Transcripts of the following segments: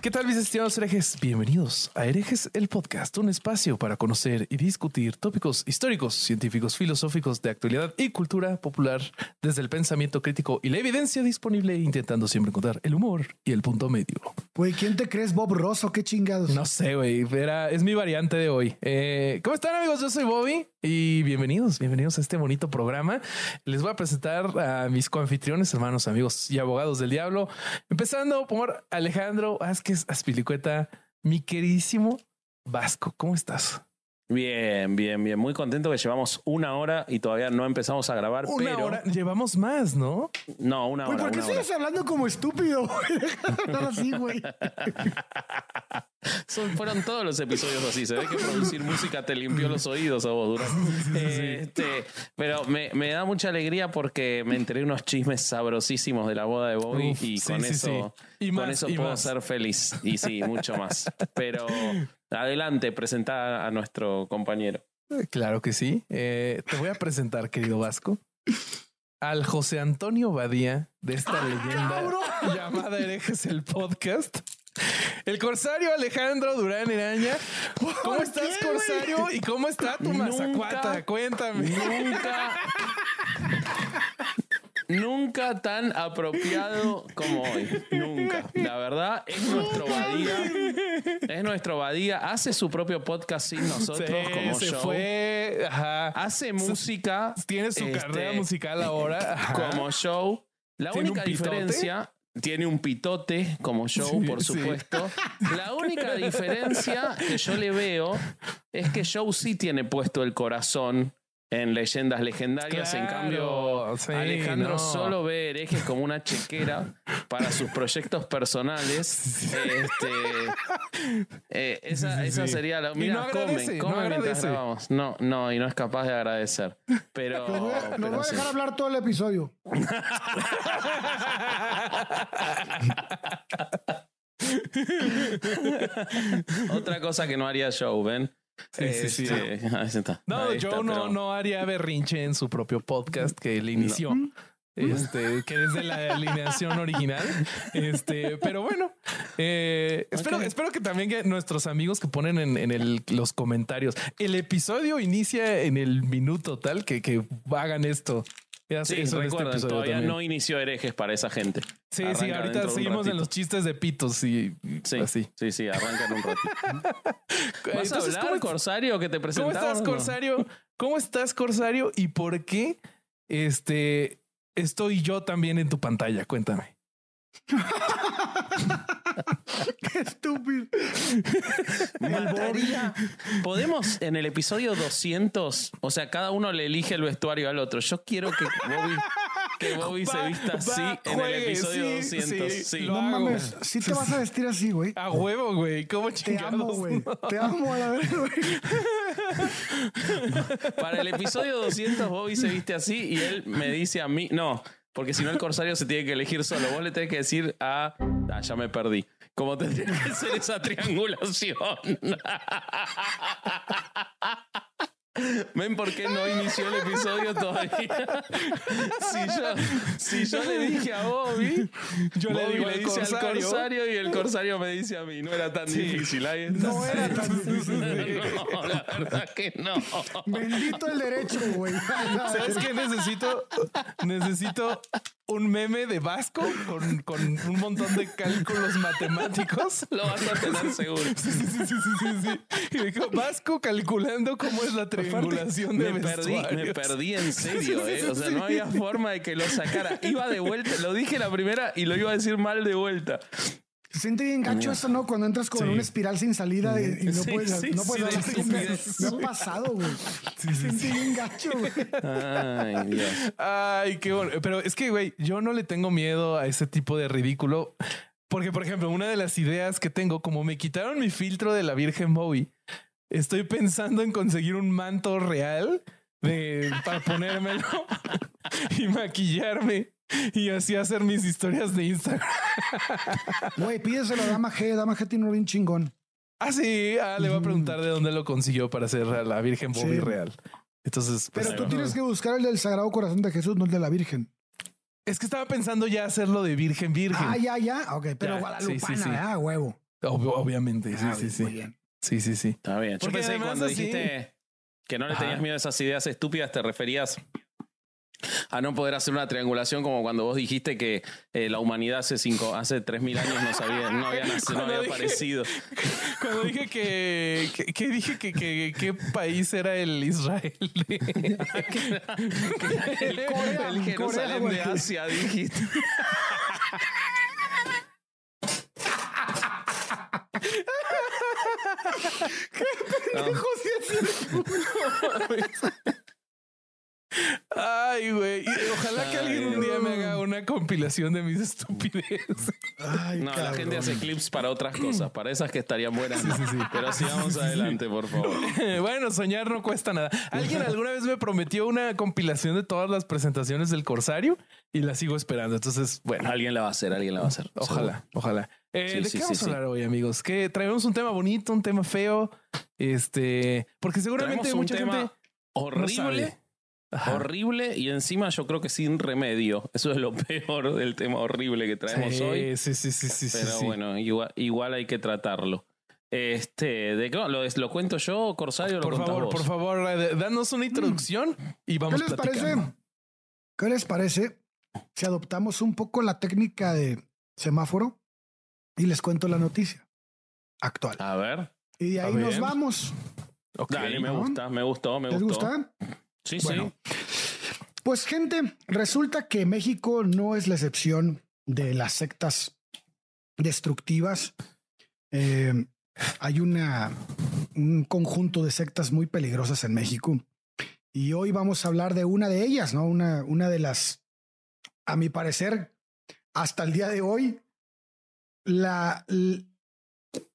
¿Qué tal mis estimados herejes? Bienvenidos a Herejes el Podcast, un espacio para conocer y discutir tópicos históricos, científicos, filosóficos de actualidad y cultura popular desde el pensamiento crítico y la evidencia disponible, intentando siempre encontrar el humor y el punto medio. Güey, ¿quién te crees, Bob Rosso? ¿Qué chingados? No sé, güey, era- es mi variante de hoy. Eh, ¿Cómo están amigos? Yo soy Bobby y bienvenidos, bienvenidos a este bonito programa. Les voy a presentar a mis coanfitriones, hermanos, amigos y abogados del diablo, empezando por Alejandro Vázquez Aspilicueta, mi queridísimo Vasco. ¿Cómo estás? Bien, bien, bien. Muy contento que llevamos una hora y todavía no empezamos a grabar, Una pero. hora, llevamos más, ¿no? No, una hora. ¿por qué sigues hablando como estúpido? güey? Deja de hablar así, güey. Son- fueron todos los episodios así. Se ve que producir música te limpió los oídos a vos, Durán. Este, pero me, me da mucha alegría porque me enteré unos chismes sabrosísimos de la boda de Bobby Uf, y con sí, eso, sí. Y con más, eso y puedo más. ser feliz. Y sí, mucho más. Pero adelante, presenta a nuestro compañero. Eh, Claro que sí. Eh, te voy a presentar, querido Vasco, al José Antonio Badía de esta leyenda llamada Herejes el Podcast. El corsario Alejandro Durán Eraña. ¿Cómo estás, qué, corsario? ¿Y cómo está tu mazacuata? Cuéntame. Nunca. Nunca tan apropiado como hoy. Nunca. La verdad, es nuestro Badía. Es nuestro Badía. Hace su propio podcast sin nosotros Sí, como se show. fue. Ajá. Hace música. Tiene su este, carrera musical ahora. Ajá. como show. La ¿Tiene única diferencia. Tiene un pitote como show, Sí, por sí. supuesto. La única diferencia que yo le veo es que Show sí tiene puesto el corazón en leyendas legendarias. En cambio, sí, Alejandro no. solo ve herejes como una chequera para sus proyectos personales. Este, eh, esa, Sí, sí, esa sería la. Y Mira, no agradece, comen, no comen mientras grabamos. No, no, y no es capaz de agradecer. Pero. Nos voy a, nos pero voy a sí. dejar hablar todo el episodio. Otra cosa que no haría Joe, ¿ven? Sí, sí, sí. Este, está. No, yo no, pero- no haría berrinche en su propio podcast que le inició. Este, que es de la alineación original. Este, pero bueno, eh, espero, espero que también que nuestros amigos que ponen en, en el- los comentarios, el episodio inicia en el minuto tal que, que hagan esto. Ya Sí, eso este todavía también. no inició herejes para esa gente. Sí, sí, ahorita seguimos en los chistes de pitos y Sí, así. sí, sí, arrancan un ratito. ¿Vas a Entonces, hablar, ¿cómo Corsario, que te ¿Cómo estás? Corsario? ¿Cómo estás, Corsario? ¿Y por qué este estoy yo también en tu pantalla? Cuéntame. Qué estúpido. Mataría. Podemos en el episodio 200, o sea, cada uno le elige el vestuario al otro. Yo quiero que Bobby, que Bobby se vista va, así en el episodio sí, 200. sí, Sí, No hago. mames, sí te vas a vestir así, güey. A huevo, güey. ¿Cómo Te chingados? amo, güey. Te amo a la vez, güey. Para el episodio 200, Bobby se viste así y él me dice a mí, no, porque si no el corsario se tiene que elegir solo. Vos le tenés que decir a, ah, ya me perdí. ¿Cómo tendría que ser esa triangulación? ¿Ven por qué no inició el episodio todavía? si, yo, si yo le dije a Bobby, Yo le Bobby digo le al dice al corsario. y el corsario me dice a mí. No era tan difícil. Ahí está. No era tan difícil. No, la verdad que no. Bendito el derecho, güey. ¿Sabes qué necesito? Necesito un meme de Vasco con, con un montón de cálculos matemáticos. Lo vas a tener seguro. Sí, sí, sí, sí, sí, sí. Y dijo, Vasco calculando cómo es la triangulación de Me perdí, me perdí en serio, ¿eh? O sea, no había forma de que lo sacara. Iba de vuelta, lo dije la primera y lo iba a decir mal de vuelta. Se siente bien gacho eso, ¿no? Cuando entras como en Sí. una espiral sin salida y, y no Sí, puedes, sí, no puedes hablar. me, me ha pasado, güey. Se siente bien gacho, güey. Ay, Dios. Ay, qué bueno. Pero es que, güey, yo no le tengo miedo a ese tipo de ridículo. Porque, por ejemplo, una de las ideas que tengo, como me quitaron mi filtro de la Virgen Bowie, estoy pensando en conseguir un manto real de, para ponérmelo y maquillarme y así hacer mis historias de Instagram. Güey, pídeselo a Dama G. Dama G tiene uno bien chingón. Ah, sí. Ah, le voy a preguntar de dónde lo consiguió para hacer a la Virgen Sí. real. Entonces, pues, Pero tú tienes que buscar el del Sagrado Corazón de Jesús, no el de la Virgen. es que estaba pensando ya hacerlo de Virgen Virgen. Ah, ya, ya. Ok, pero Ya, Guadalupana, sí, sí, sí. ¿verdad? Huevo. Ob- obviamente. Sí, Ah, sí, sí. Muy bien. Sí, sí, sí. Está bien. Yo Porque pensé que cuando así- dijiste que no le Ajá. tenías miedo a esas ideas estúpidas, te referías a no poder hacer una triangulación como cuando vos dijiste que eh, la humanidad hace cinco, hace tres mil años no sabía, no había nacido, no había dije- aparecido. Cuando dije que, que, que dije que, que qué país era el Israel. El, Corea, el Jerusalén Corea, de güey. Asia, dijiste. Ay, güey. Ojalá que alguien un día me haga una compilación de mis estupideces. Ay, No, la gente hace clips para otras cosas, para esas que estarían buenas. no. Pero sigamos adelante, por favor. Bueno, soñar no cuesta nada. Alguien alguna vez me prometió una compilación de todas las presentaciones del Corsario y la sigo esperando. Entonces, bueno, Alguien la va a hacer, alguien la va a hacer. Ojalá, ojalá. Eh, Sí, ¿De sí, qué sí, vamos a sí. hablar hoy, amigos? Que traemos un tema bonito, un tema feo. Este, porque seguramente un mucha tema gente no horrible. Ajá. Horrible y encima yo creo que sin remedio. Eso es lo peor del tema horrible que traemos Sí, hoy. sí, sí, sí, sí, Pero sí. bueno, igual, igual hay que tratarlo. Este, ¿de qué? ¿Lo, lo cuento yo, Corsario? Lo Por contás favor, vos? por favor, eh, danos una introducción y ¿Qué vamos les platicando. parece? ¿Qué les parece si adoptamos un poco la técnica de semáforo y les cuento la noticia actual? A ver. Y de ahí nos vamos. Ok. Dale, me ¿no? gusta, me gustó, me ¿Les gustó. gusta? Sí, Bueno. sí. Pues gente, resulta que México no es la excepción de las sectas destructivas. Eh, hay una, un conjunto de sectas muy peligrosas en México. Y hoy vamos a hablar de una de ellas, ¿no? Una, una de las, a mi parecer, hasta el día de hoy, la,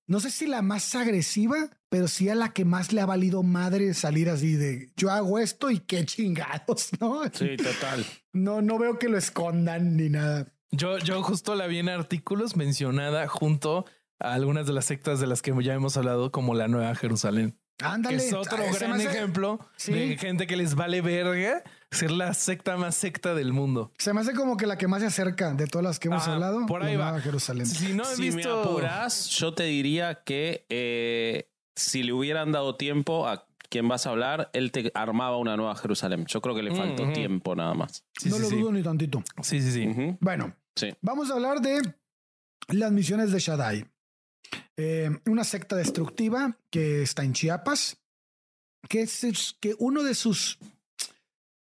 no sé si la más agresiva, pero sí a la que más le ha valido madre salir así de yo hago esto y qué chingados, ¿no? Sí, total. No, no veo que lo escondan ni nada. Yo, yo justo la vi en artículos mencionada junto a algunas de las sectas de las que ya hemos hablado, como la Nueva Jerusalén. Que Ándale. es otro Ah, gran hace- ejemplo Sí. de gente que les vale verga ser la secta más secta del mundo. Se me hace como que la que más se acerca de todas las que hemos Ah, hablado. por ahí va. Jerusalén. Si no he si visto. me apurás, yo te diría que eh, si le hubieran dado tiempo a quien vas a hablar, él te armaba una nueva Jerusalén. Yo creo que le Mm, faltó ujú. tiempo nada más. Sí, no sí, lo sí. dudo ni tantito. Sí, sí, sí. Bueno, Sí. vamos a hablar de las misiones de Shaddai. Eh, una secta destructiva que está en Chiapas, que es que uno de sus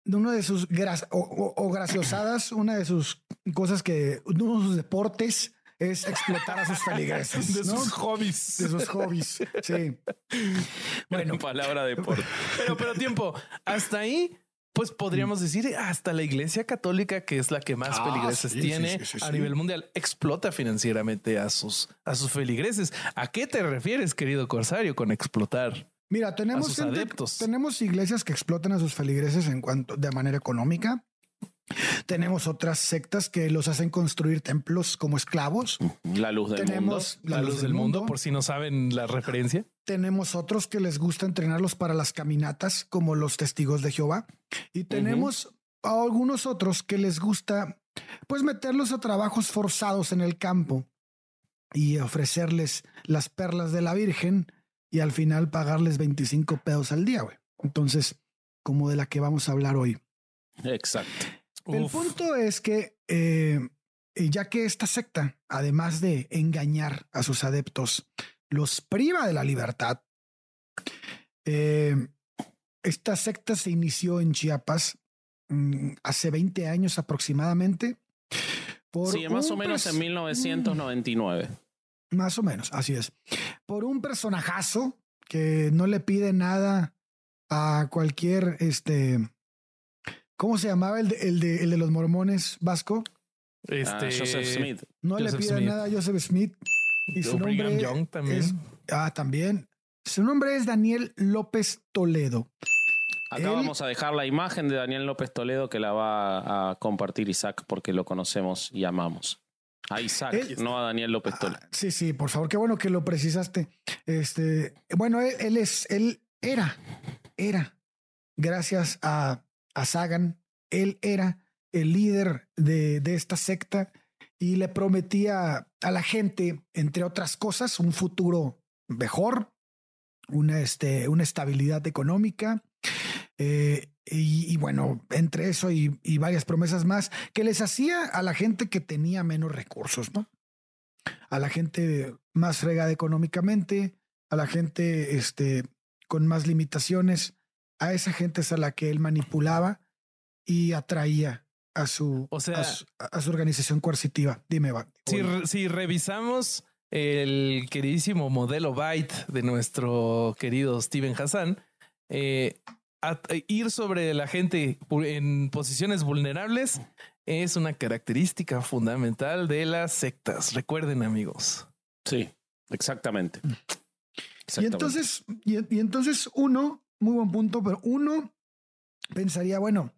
uno de sus gra- o, o- o graciosadas, una de sus cosas que uno de sus deportes es explotar a sus feligreses, De ¿no? sus hobbies. de sus hobbies. Sí. Bueno, palabra de por. Pero, pero tiempo, hasta ahí, pues podríamos decir hasta la iglesia católica, que es la que más Ah, feligreses sí, sí, tiene sí, sí, a nivel mundial, explota financieramente a sus, a sus feligreses. ¿A qué te refieres, querido Corsario, con explotar? Mira, tenemos sus gente- adeptos. tenemos iglesias que explotan a sus feligreses en cuanto de manera económica. Tenemos otras sectas que los hacen construir templos como esclavos. La luz del Tenemos mundo. La, luz, del mundo, por si no saben la referencia. Tenemos otros que les gusta entrenarlos para las caminatas, como los testigos de Jehová. Y tenemos a algunos otros que les gusta, pues, meterlos a trabajos forzados en el campo y ofrecerles las perlas de la Virgen y al final pagarles 25 pesos al día, güey. Entonces, como de la que vamos a hablar hoy. Exacto. El Uf. punto es que, eh, ya que esta secta, además de engañar a sus adeptos, los priva de la libertad, eh, esta secta se inició en Chiapas mm, hace 20 años aproximadamente. Por Sí, más o menos en 1999. Más o menos, así es. Por un personajazo que no le pide nada a cualquier, este, ¿cómo se llamaba el de, el de, el de los mormones vasco? Este, Ah, Joseph Smith. No le pide Smith. nada a Joseph Smith. Y su nombre Young también. es- ah, también. Su nombre es Daniel López Toledo. Acá Él- vamos a dejar la imagen de Daniel López Toledo que la va a compartir Isaac porque lo conocemos y amamos. A Isaac, Él- no a Daniel López Toledo. Ah, sí, sí, por favor, qué bueno que lo precisaste. Este, bueno, él, él es, él era, era, gracias a, a Sagan, él era el líder de, de esta secta y le prometía a la gente, entre otras cosas, un futuro mejor, una, este, una estabilidad económica. eh, y, y bueno, entre eso y, y varias promesas más que les hacía a la gente que tenía menos recursos, ¿no? A la gente más fregada económicamente, a la gente este, con más limitaciones, a esa gente es a la que él manipulaba y atraía a su, O sea- a su, a su organización coercitiva. Dime, va. Si, re- si revisamos el queridísimo modelo Byte de nuestro querido Steven Hassan, eh, a- ir sobre la gente en posiciones vulnerables es una característica fundamental de las sectas. Recuerden, amigos. Sí, exactamente. Y Exactamente. entonces, y, y entonces uno, muy buen punto, pero uno pensaría, bueno,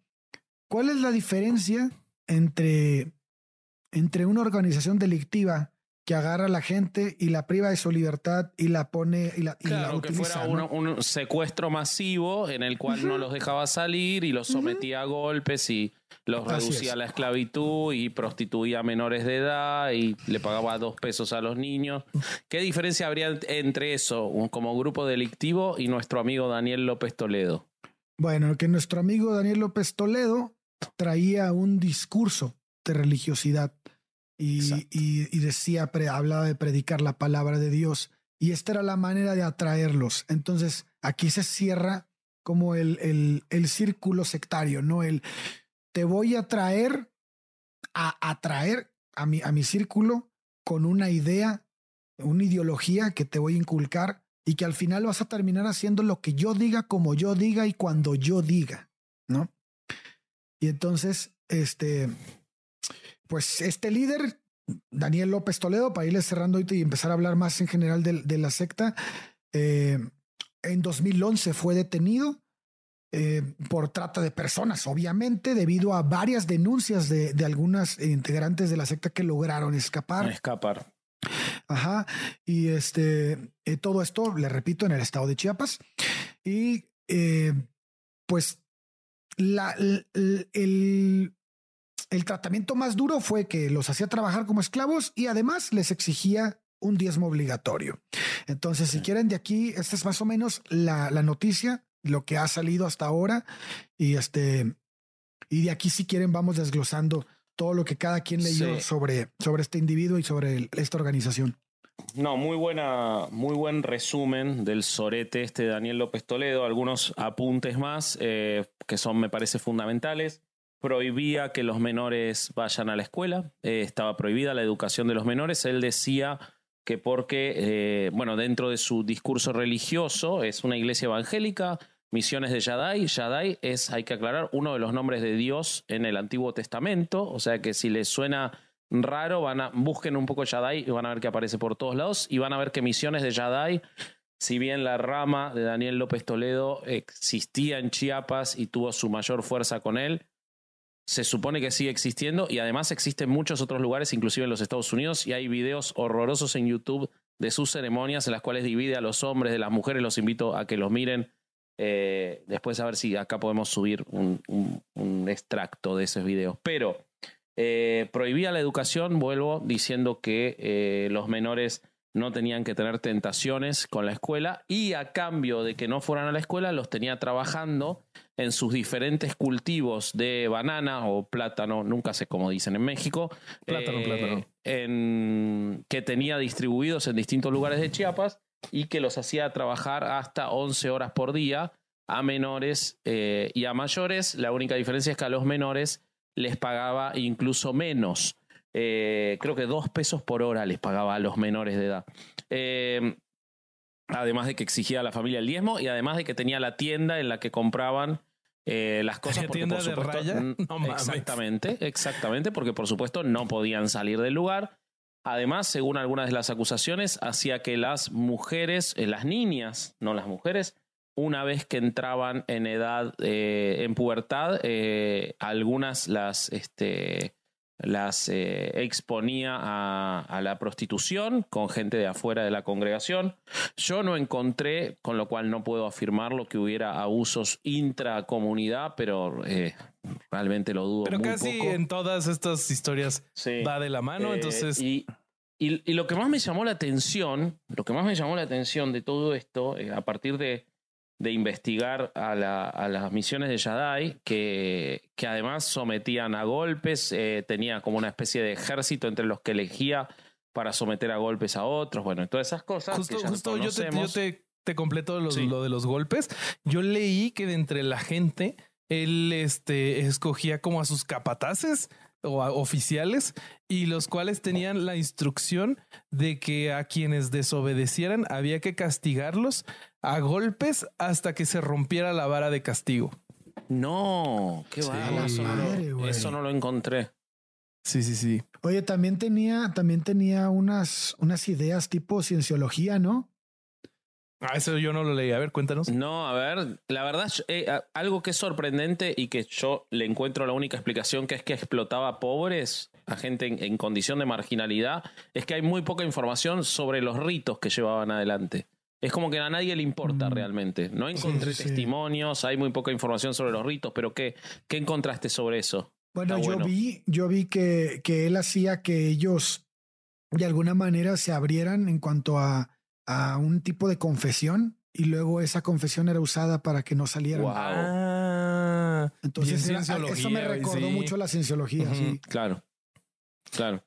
¿cuál es la diferencia entre, entre una organización delictiva que agarra a la gente y la priva de su libertad y la pone y la, y la Claro, que fuera ¿no? un, un secuestro masivo en el cual no los dejaba salir y los sometía a golpes y los Así reducía es. a la esclavitud y prostituía a menores de edad y le pagaba dos pesos a los niños. ¿Qué diferencia habría entre eso como grupo delictivo y nuestro amigo Daniel López Toledo? Bueno, que nuestro amigo Daniel López Toledo traía un discurso de religiosidad y, y decía, pre- hablaba de predicar la palabra de Dios y esta era la manera de atraerlos. Entonces aquí se cierra como el, el, el círculo sectario, ¿no? El te voy a traer a atraer a mi, a mi círculo con una idea, una ideología que te voy a inculcar y que al final vas a terminar haciendo lo que yo diga, como yo diga y cuando yo diga, ¿no? Y entonces, este, pues este líder, Daniel López Toledo, para irle cerrando y empezar a hablar más en general de, de la secta, eh, en 2011 fue detenido eh, por trata de personas, obviamente, debido a varias denuncias de, de algunas integrantes de la secta que lograron escapar. Escapar. Ajá. Y este, eh, todo esto, le repito, en el estado de Chiapas. Y eh, pues la, el, el tratamiento más duro fue que los hacía trabajar como esclavos y además les exigía un diezmo obligatorio. Entonces, si quieren de aquí, esta es más o menos la, la noticia, lo que ha salido hasta ahora. Y este, y de aquí, si quieren, vamos desglosando todo lo que cada quien leyó Sí. sobre, sobre este individuo y sobre el- esta organización. No, muy buena, muy buen resumen del sorete este de Daniel López Toledo. Algunos apuntes más eh, que son, me parece, fundamentales. Prohibía que los menores vayan a la escuela. eh, estaba prohibida la educación de los menores. Él decía que porque, eh, bueno, dentro de su discurso religioso, es una iglesia evangélica, misiones de Yadai. Yadai es, hay que aclarar, uno de los nombres de Dios en el Antiguo Testamento. O sea que si les suena raro, van a, busquen un poco Yadai y van a ver que aparece por todos lados y van a ver que misiones de Yadai, si bien la rama de Daniel López Toledo existía en Chiapas y tuvo su mayor fuerza con él, se supone que sigue existiendo y además existe en muchos otros lugares, inclusive en los Estados Unidos, y hay videos horrorosos en YouTube de sus ceremonias en las cuales divide a los hombres de las mujeres. Los invito a que los miren. Eh, después a ver si acá podemos subir un, extracto de esos videos. Pero eh, prohibía la educación, vuelvo diciendo que eh, los menores no tenían que tener tentaciones con la escuela y a cambio de que no fueran a la escuela los tenía trabajando en sus diferentes cultivos de banana o plátano, nunca sé cómo dicen en México, plátano, plátano. En, que tenía distribuidos en distintos lugares de Chiapas y que los hacía trabajar hasta 11 horas por día a menores eh, y a mayores. La única diferencia es que a los menores les pagaba incluso menos. Eh, creo que dos pesos por hora les pagaba a los menores de edad. Eh, además de que exigía a la familia el diezmo y además de que tenía la tienda en la que compraban las cosas. Porque, tienda de raya? exactamente, exactamente, porque por supuesto no podían salir del lugar Además, según algunas de las acusaciones, hacía que las mujeres, eh, las niñas, no las mujeres, una vez que entraban en edad, eh, en pubertad, eh, algunas las, este, las exponía a, la prostitución con gente de afuera de la congregación. Yo no encontré, con lo cual no puedo afirmarlo, que hubiera abusos intracomunidad, pero realmente lo dudo. Pero casi poco. en todas estas historias va de la mano, eh, entonces. Y, y, lo que más me llamó la atención, lo que más me llamó la atención de todo esto, eh, a partir de, de investigar a, la, a, las misiones de Yadai, que, que además sometían a golpes, eh, tenía como una especie de ejército entre los que elegía para someter a golpes a otros, bueno, todas esas cosas. Justo, que ya justo yo te, yo te, te completo lo, lo de los golpes. Yo leí que de entre la gente él este, escogía como a sus capataces o oficiales y los cuales tenían la instrucción de que a quienes desobedecieran había que castigarlos a golpes hasta que se rompiera la vara de castigo. No, qué eso, no lo, encontré. Sí, sí, sí. Oye, también tenía, también tenía unas, unas ideas tipo cienciología, ¿no? Ah, eso yo no lo leí. A ver, cuéntanos. No, a ver, la verdad, eh, algo que es sorprendente y que yo le encuentro la única explicación que es que explotaba pobres, a gente en, condición de marginalidad, es que hay muy poca información sobre los ritos que llevaban adelante. Es como que a nadie le importa mm. realmente. No encontré testimonios, hay muy poca información sobre los ritos, pero ¿qué, qué encontraste sobre eso? Bueno, yo vi, yo vi que, que él hacía que ellos de alguna manera se abrieran en cuanto a a un tipo de confesión y luego esa confesión era usada para que no salieran. Ah, Entonces eso me recordó mucho la cienciología. sí. Claro. Claro,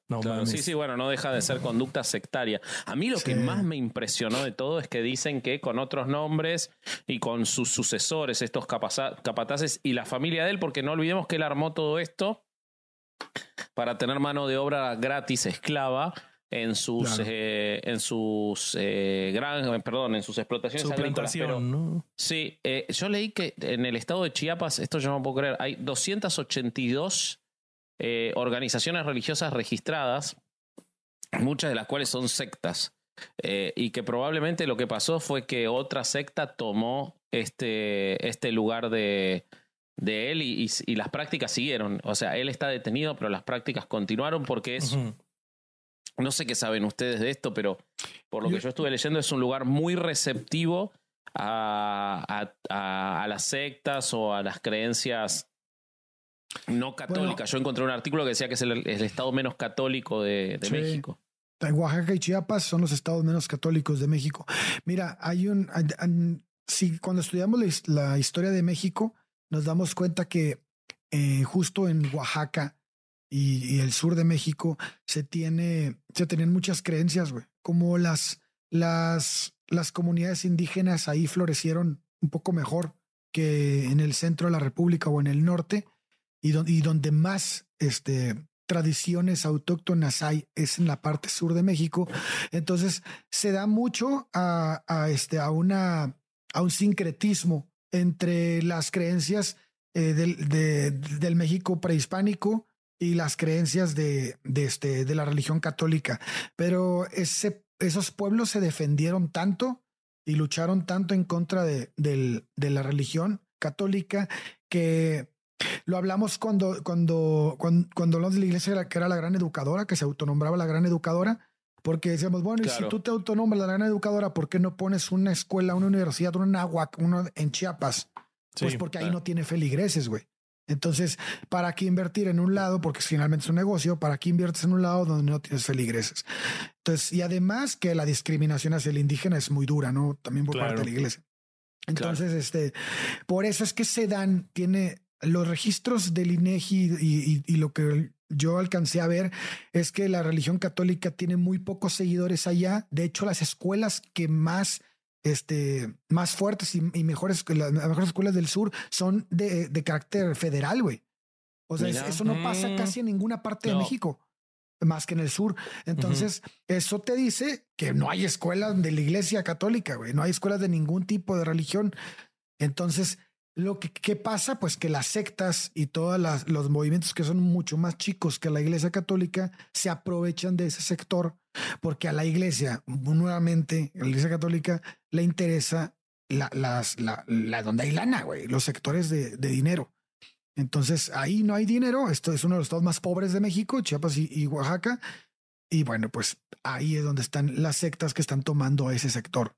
Sí, sí, bueno, no deja de ser conducta sectaria. A mí lo que más me impresionó de todo es que dicen que con otros nombres y con sus sucesores, estos capataces y la familia de él, porque no olvidemos que él armó todo esto para tener mano de obra gratis esclava en sus eh, en sus eh, gran, perdón en sus explotaciones agrícolas sí eh, yo leí que en el estado de Chiapas esto yo no puedo creer hay 282 organizaciones religiosas registradas muchas de las cuales son sectas y que probablemente lo que pasó fue que otra secta tomó este este lugar de de él y, y, las prácticas siguieron. O sea él está detenido pero las prácticas continuaron porque es no sé qué saben ustedes de esto, pero por lo que yo estuve leyendo es un lugar muy receptivo a, las sectas o a las creencias no católicas. yo encontré un artículo que decía que es el, estado menos católico de, México. Oaxaca y Chiapas son los estados menos católicos de México. Mira, hay un... si cuando estudiamos la, historia de México, nos damos cuenta que eh, justo en Oaxaca y, el sur de México se tiene, se tienen muchas creencias, güey. Como las, las, las comunidades indígenas ahí florecieron un poco mejor que en el centro de la República o en el norte, y, donde más este, tradiciones autóctonas hay es en la parte sur de México. Entonces se da mucho a, este, a, una, a un sincretismo entre las creencias eh, del, del México prehispánico y las creencias de, de, este, de la religión católica. Pero ese, esos pueblos se defendieron tanto y lucharon tanto en contra de, de la religión católica que Lo hablamos cuando, cuando, cuando, cuando hablamos de la iglesia que era la gran educadora, que se autonombraba la gran educadora, porque decíamos, bueno, y si tú te autonombras la gran educadora, ¿por qué no pones una escuela, una universidad, una agua, uno en Chiapas? pues porque ahí no tiene feligreses, güey. Entonces, ¿para qué invertir en un lado? Porque finalmente es un negocio, ¿para qué inviertes en un lado donde no tienes feligreses? Entonces, y además que la discriminación hacia el indígena es muy dura, ¿no? También por parte de la iglesia. Entonces, este, por eso es que se dan, tiene los registros del INEGI y, y, lo que yo alcancé a ver es que la religión católica tiene muy pocos seguidores allá. De hecho, las escuelas que más este, más fuertes y, mejores, las mejores escuelas del sur son de, de carácter federal, güey. O sea, eso no pasa mm. casi en ninguna parte de México, más que en el sur. Entonces, eso te dice que no hay escuelas de la iglesia católica, güey. No hay escuelas de ningún tipo de religión. Entonces, lo que ¿qué pasa, pues que las sectas y todos los movimientos que son mucho más chicos que la iglesia católica se aprovechan de ese sector porque a la iglesia, nuevamente, a la iglesia católica le interesa la, donde hay lana, güey, los sectores de, de, dinero. Entonces ahí no hay dinero. Esto es uno de los estados más pobres de México, Chiapas y, y Oaxaca. Y bueno, pues ahí es donde están las sectas que están tomando ese sector.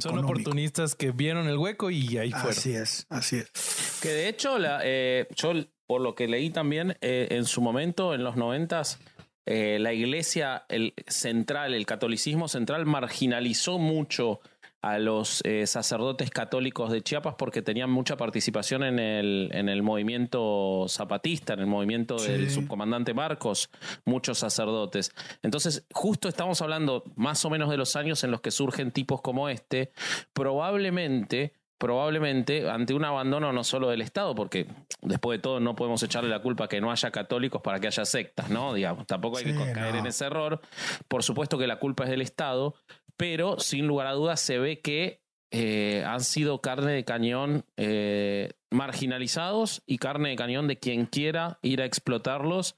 Son oportunistas que vieron el hueco y ahí fueron. Así es, así es. Que de hecho, la, eh, yo por lo que leí también, eh, en su momento, en los noventas, eh, la iglesia el central, el catolicismo central, marginalizó mucho a los eh, sacerdotes católicos de Chiapas porque tenían mucha participación en el, en el movimiento zapatista, en el movimiento del subcomandante Marcos, muchos sacerdotes. Entonces, justo estamos hablando más o menos de los años en los que surgen tipos como este, probablemente probablemente ante un abandono no solo del Estado, porque después de todo no podemos echarle la culpa a que no haya católicos para que haya sectas, ¿no? Digamos, tampoco hay que caer en ese error. Por supuesto que la culpa es del Estado, pero sin lugar a dudas se ve que eh, han sido carne de cañón eh, marginalizados y carne de cañón de quien quiera ir a explotarlos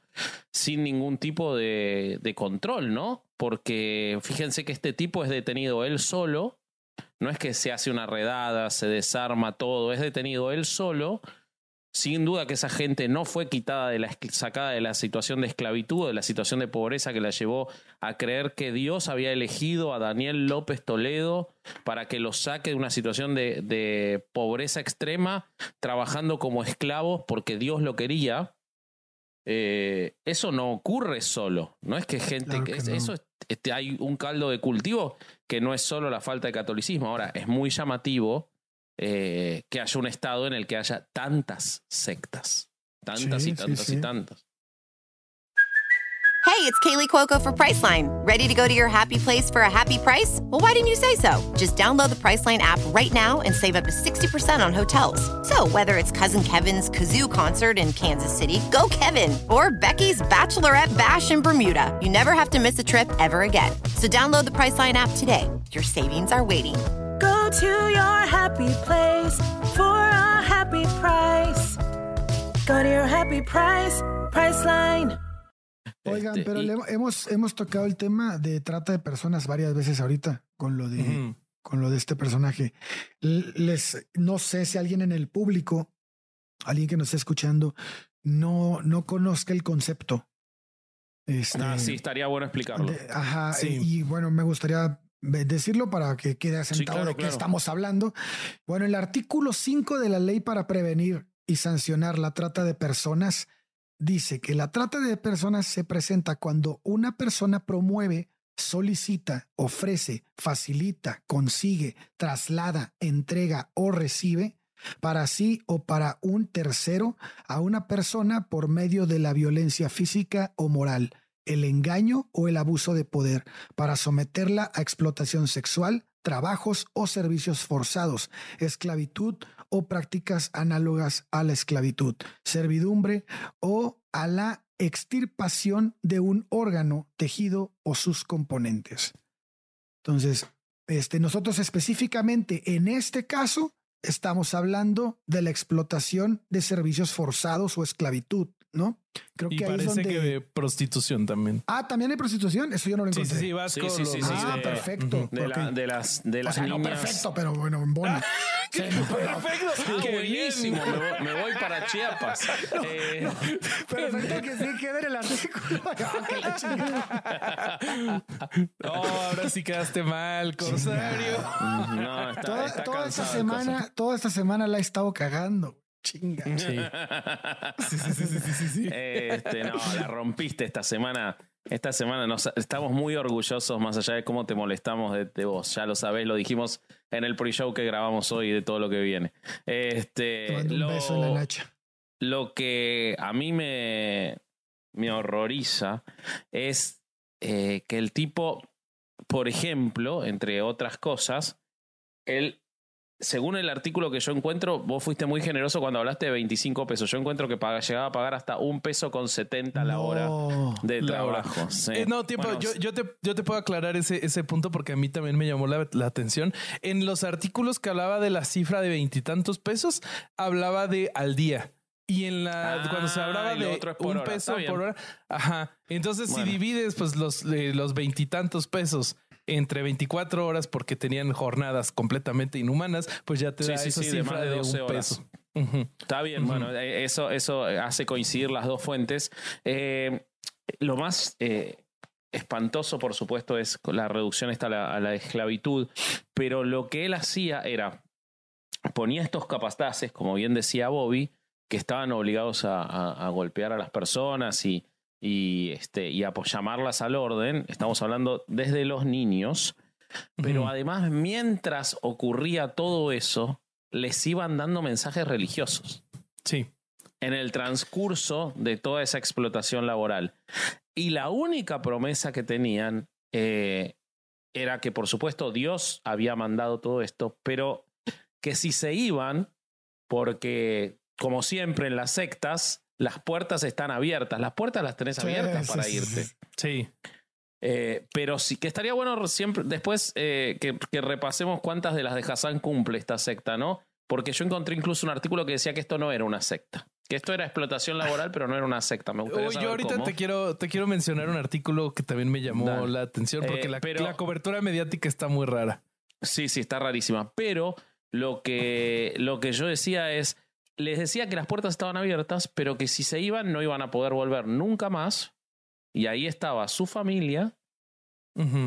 sin ningún tipo de, de control, ¿no? Porque fíjense que este tipo es detenido él solo, no es que se hace una redada, se desarma todo, es detenido él solo sin duda que esa gente no fue quitada de la sacada de la situación de esclavitud, de la situación de pobreza que la llevó a creer que Dios había elegido a Daniel López Toledo para que lo saque de una situación de, pobreza extrema, trabajando como esclavos porque Dios lo quería. Eh, eso no ocurre solo, no es que gente, eso este, hay un caldo de cultivo que no es solo la falta de catolicismo. Ahora, es muy llamativo eh, que haya un estado en el que haya tantas sectas. Tantas sí, y tantas sí, sí. y tantas. Hey, it's Kaylee Cuoco for Priceline. Ready to go to your happy place for a happy price? Well, why didn't you say so? Just download the Priceline app right now and save up to 60% on hotels. So, whether it's Cousin Kevin's Kazoo concert in Kansas City, go Kevin, or Becky's Bachelorette Bash in Bermuda, you never have to miss a trip ever again. So, download the Priceline app today. Your savings are waiting Go to your happy place for a happy price. Go to your happy price, Priceline. Oigan, este, pero hemos, hemos tocado el tema de trata de personas varias veces ahorita con lo de, con lo de este personaje. Les, no sé si alguien en el público, alguien que nos esté escuchando, no, no conozca el concepto. Este, ah, sí, estaría bueno explicarlo. ajá, y bueno, me gustaría decirlo para que quede asentado de qué estamos hablando. Bueno, el artículo 5 de la ley para prevenir y sancionar la trata de personas dice que la trata de personas se presenta cuando una persona promueve, solicita, ofrece, facilita, consigue, traslada, entrega o recibe para sí o para un tercero a una persona por medio de la violencia física o moral el engaño o el abuso de poder para someterla a explotación sexual, trabajos o servicios forzados, esclavitud o prácticas análogas a la esclavitud, servidumbre o a la extirpación de un órgano, tejido o sus componentes. Entonces, este, nosotros específicamente en este caso estamos hablando de la explotación de servicios forzados o esclavitud. ¿No? Creo y que parece que prostitución también. Ah, también hay prostitución. Eso yo no lo encontré. Sí, sí, sí, Vasco. Sí, sí, sí, ah, perfecto. De, la, de, las, de las o sea, niñas. No perfecto, pero bueno, en bona. Perfecto. Ah, Qué buenísimo, me voy, me voy para Chiapas. Eh, Perfecto que sí que ver el artículo. No, ahora sí quedaste mal, Corsario. no, está, Toda, está toda esta semana, toda esta semana la he estado cagando. Chinga. Sí. Sí, sí, sí, sí, sí, sí, sí. Este, no, la rompiste esta semana. Esta semana nos, estamos muy orgullosos, más allá de cómo te molestamos de, de vos. Ya lo sabés, lo dijimos en el pre-show que grabamos hoy de todo lo que viene. Este, Te mando un lo, beso en la nacha. lo que a mí me, me horroriza es eh, que el tipo, por ejemplo, entre otras cosas, él, según el artículo que yo encuentro, vos fuiste muy generoso cuando hablaste de 25 pesos. Yo encuentro que llegaba a pagar hasta un peso con 70 la hora No. de trabajo. Sí. Eh, no, tiempo, Bueno, yo, yo, te, yo te puedo aclarar ese, ese punto porque a mí también me llamó la, la atención. En los artículos que hablaba de la cifra de veintitantos pesos, hablaba de al día. Y en la Ah, cuando se hablaba lo de un hora. peso por hora, ajá. Entonces, Bueno. si divides pues los eh, los veintitantos pesos entre 24 horas porque tenían jornadas completamente inhumanas, pues ya te Sí, da sí, esa sí, cifra de de, 12 un horas. peso. Está bien, bueno, eh, eso, eso hace coincidir las dos fuentes. Eh, lo más eh, espantoso, por supuesto, es la reducción esta a la, a la esclavitud, pero lo que él hacía era, ponía estos capataces, como bien decía Bobby, que estaban obligados a, a- a golpear a las personas y, y, este, y a llamarlas al orden. Estamos hablando desde los niños, pero además, mientras ocurría todo eso, les iban dando mensajes religiosos Sí. en el transcurso de toda esa explotación laboral. Y la única promesa que tenían eh, era que, por supuesto, Dios había mandado todo esto, pero que si se iban, porque, como siempre en las sectas, las puertas están abiertas, las puertas las tenés abiertas sí, para sí, irte. sí. Sí. Eh, pero sí que estaría bueno siempre después eh, que, que repasemos cuántas de las de Hassan cumple esta secta, ¿no? Porque yo encontré incluso un artículo que decía que esto no era una secta. Que esto era explotación laboral, pero no era una secta. Me gustaría Uy, saber yo ahorita cómo. te quiero, te quiero mencionar un artículo que también me llamó Dale. la atención porque Eh, la, pero- la cobertura mediática está muy rara. Sí, sí, está rarísima. Pero lo que, lo que yo decía es, les decía que las puertas estaban abiertas, pero que si se iban no iban a poder volver nunca más. Y ahí estaba su familia,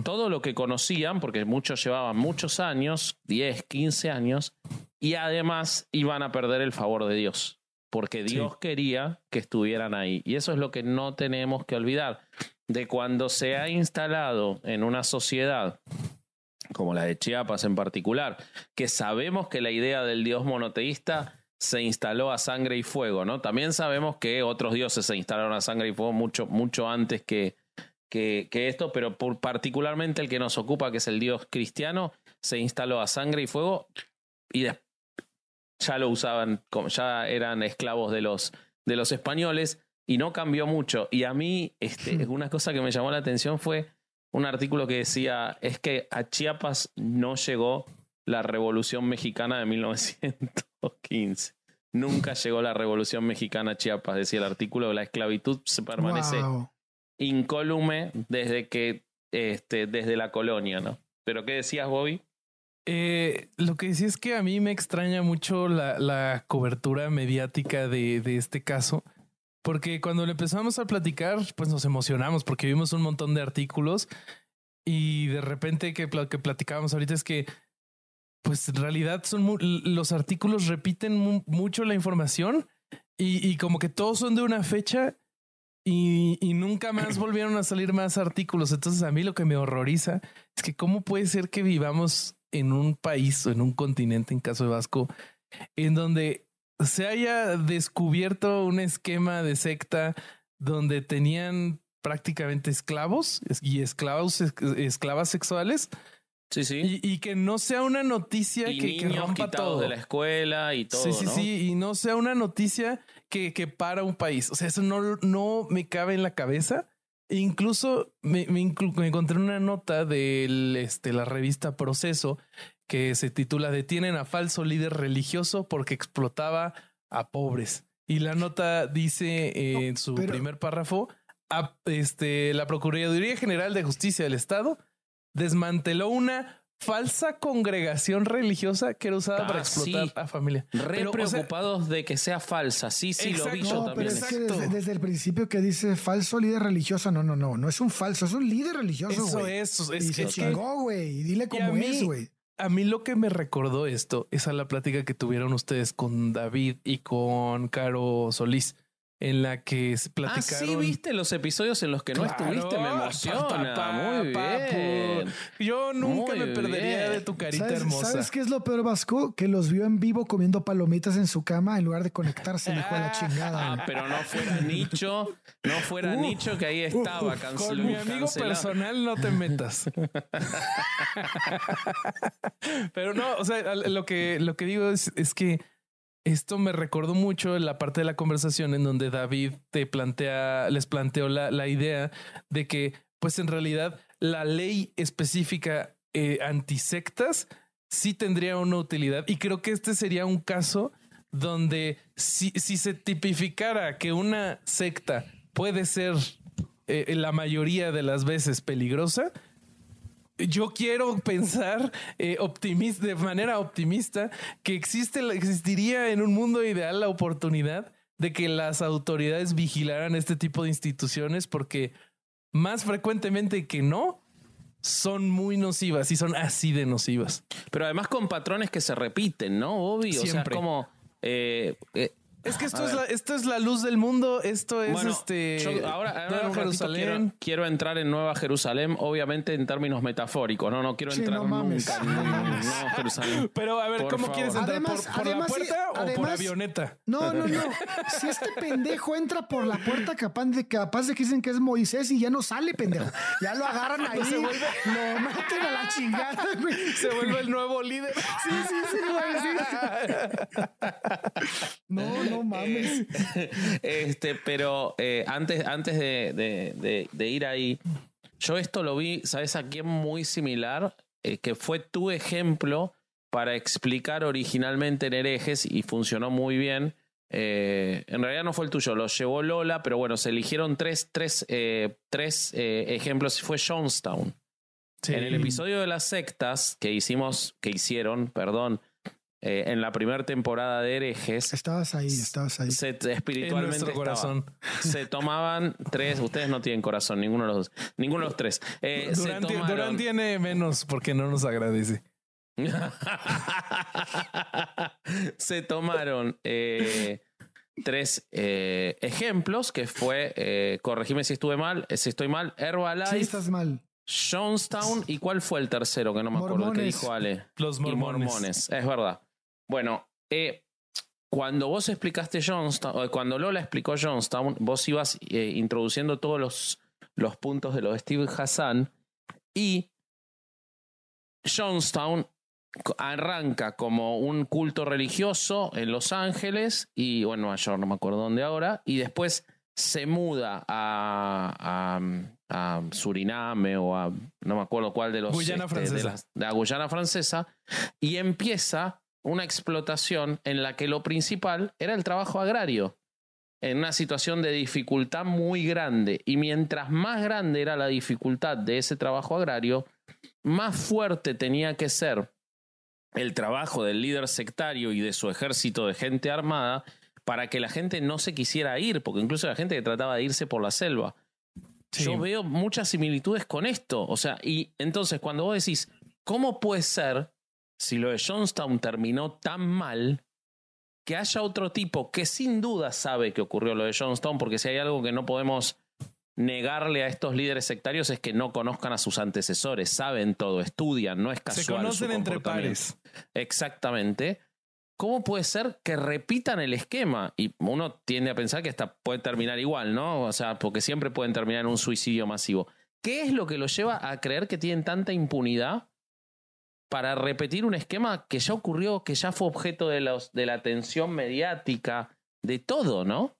todo lo que conocían, porque muchos llevaban muchos años, 10, 15 años, y además iban a perder el favor de Dios, porque Dios quería que estuvieran ahí. Y eso es lo que no tenemos que olvidar, de cuando se ha instalado en una sociedad como la de Chiapas en particular, que sabemos que la idea del Dios monoteísta se instaló a sangre y fuego, ¿no? También sabemos que otros dioses se instalaron a sangre y fuego mucho, mucho antes que, que, que esto, pero por, particularmente el que nos ocupa, que es el Dios cristiano, se instaló a sangre y fuego y ya lo usaban, como ya eran esclavos de los, de los españoles y no cambió mucho. Y a mí, este, una cosa que me llamó la atención fue un artículo que decía, es que a Chiapas no llegó la Revolución Mexicana de 1915. Nunca llegó la Revolución Mexicana a Chiapas, decía el artículo, la esclavitud se permanece Wow. incólume desde que, este, desde la colonia, ¿no? Pero ¿qué decías, Bobby? Eh, lo que decía es que a mí me extraña mucho la, la cobertura mediática de, de este caso, porque cuando le empezamos a platicar, pues nos emocionamos porque vimos un montón de artículos y de repente que, que platicábamos ahorita es que, pues en realidad son los artículos repiten mu- mucho la información y, y como que todos son de una fecha y, y nunca más volvieron a salir más artículos. Entonces a mí lo que me horroriza es que cómo puede ser que vivamos en un país o en un continente, en caso de Vasco, en donde se haya descubierto un esquema de secta donde tenían prácticamente esclavos y esclavos, esclavas sexuales Sí, sí. y, y que no sea una noticia Y que, que niños rompa quitados todo. de la escuela y todo, sí, sí, ¿no? sí, y no sea una noticia que, que para un país. O sea, eso no, no me cabe en la cabeza. E incluso me, me, inclu- me encontré una nota de este, la revista Proceso que se titula Detienen a falso líder religioso porque explotaba a pobres. Y la nota dice eh, en su pero- primer párrafo, a- este, la Procuraduría General de Justicia del Estado desmanteló una falsa congregación religiosa que era usada Ah, para explotar sí. a familia. Re Pero, o sea, preocupados de que sea falsa. Sí, sí, lo vi yo No, pero también. es que Exacto. desde, desde el principio que dice falso líder religioso, no, no, no, no es un falso, es un líder religioso, Eso es, es, y se chingó, güey, y dile cómo mí- es, güey. A mí lo que me recordó esto es a la plática que tuvieron ustedes con David y con Caro Solís, en la que s- Ah, platicaron. sí, viste los episodios en los que no Claro, estuviste, me pa, emociona. pa, Muy papu. bien. Yo nunca Muy me perdería bien. de tu carita ¿Sabes, hermosa. ¿Sabes qué es lo peor, Vasco? Que los vio en vivo comiendo palomitas en su cama en lugar de conectarse, le de la chingada. Ah, pero no fuera Nicho, no fuera Uh, Nicho que ahí estaba Con cancelado. mi amigo personal no te metas. Pero no, o sea, lo que, lo que digo es, es que esto me recordó mucho la parte de la conversación en donde David te plantea, les planteó la, la idea de que, pues en realidad, la ley específica eh, antisectas sí tendría una utilidad. Y creo que este sería un caso donde si, si se tipificara que una secta puede ser eh, la mayoría de las veces peligrosa, yo quiero pensar eh, de manera optimista que existe, existiría en un mundo ideal la oportunidad de que las autoridades vigilaran este tipo de instituciones porque más frecuentemente que no son muy nocivas y son así de nocivas. Pero además con patrones que se repiten, ¿no, Bobby? O sea, es Siempre. como. eh, eh, Es que esto es, la, esto es la luz del mundo. Esto es bueno, este. yo ahora, ahora Nueva Jerusalén. Quiero, quiero entrar en Nueva Jerusalén, obviamente en términos metafóricos. No, no quiero Sí, entrar no mames. nunca en Nueva Jerusalén. Pero a ver, Por ¿cómo favor. quieres entrar? Además- ¿Por, por además, la sí, puerta o por avioneta? No, no, no. Si este pendejo entra por la puerta capaz de, capaz de que dicen que es Moisés y ya no sale, pendejo. Ya lo agarran ahí, Se vuelve- lo meten a la chingada, güey. Se vuelve el nuevo líder. Sí, sí, sí, güey, sí. No, no mames. Este, pero eh, antes, antes de, de- de- de ir ahí, yo esto lo vi, ¿sabes a quién muy similar? Eh, que fue tu ejemplo para explicar originalmente en herejes y funcionó muy bien. Eh, en realidad no fue el tuyo, lo llevó Lola, pero bueno, se eligieron tres, tres, eh, tres eh, ejemplos y fue Jonestown. Sí. En el episodio de las sectas que hicimos, que hicieron, perdón, eh, en la primera temporada de herejes, Estabas ahí, estabas ahí. se, en espiritualmente nuestro estaba. corazón. Se tomaban tres. Ustedes no tienen corazón, ninguno de los dos. Ninguno de los tres. Eh, Durán, ti- tomaron- Durán tiene menos porque no nos agradece. se tomaron eh, tres eh, ejemplos que fue, eh, corregime si estuve mal, si estoy mal, Herbalife, Sí, estás mal. Jonestown y cuál fue el tercero que no me acuerdo que dijo Ale. Los Y mormones, es verdad. Bueno, eh, cuando vos explicaste Jonestown, o cuando Lola explicó Jonestown, vos ibas eh, introduciendo todos los, los puntos de lo de Steve Hassan y Jonestown co- arranca como un culto religioso en Los Ángeles y bueno, Nueva York, no me acuerdo dónde ahora, y después se muda a, a- a Suriname o a no me acuerdo cuál de los Guyana este, de la Guyana francesa y empieza una explotación en la que lo principal era el trabajo agrario en una situación de dificultad muy grande y mientras más grande era la dificultad de ese trabajo agrario más fuerte tenía que ser el trabajo del líder sectario y de su ejército de gente armada para que la gente no se quisiera ir, porque incluso la gente que trataba de irse por la selva. Sí. Yo veo muchas similitudes con esto. O sea, y entonces cuando vos decís, ¿cómo puede ser, si lo de Johnstown terminó tan mal, que haya otro tipo que sin duda sabe que ocurrió lo de Johnstown? Porque si hay algo que no podemos negarle a estos líderes sectarios es que no conozcan a sus antecesores, saben todo, estudian, no es casual. Se conocen entre pares. Exactamente. ¿Cómo puede ser que repitan el esquema? Y uno tiende a pensar que esta puede terminar igual, ¿no? O sea, porque siempre pueden terminar en un suicidio masivo. ¿Qué es lo que los lleva a creer que tienen tanta impunidad para repetir un esquema que ya ocurrió, que ya fue objeto de, los, de la atención mediática, de todo, ¿no?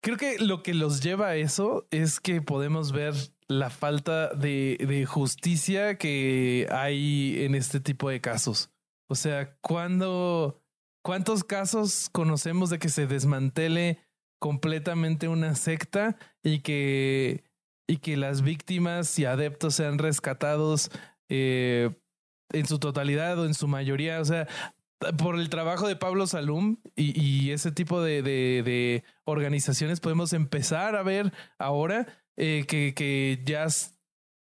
Creo que lo que los lleva a eso es que podemos ver la falta de, de justicia que hay en este tipo de casos. O sea, cuando, ¿cuántos casos conocemos de que se desmantele completamente una secta y que, y que las víctimas y adeptos sean rescatados eh, en su totalidad o en su mayoría. O sea, por el trabajo de Pablo Salum y, ese tipo de, organizaciones podemos empezar a ver ahora eh, que, ya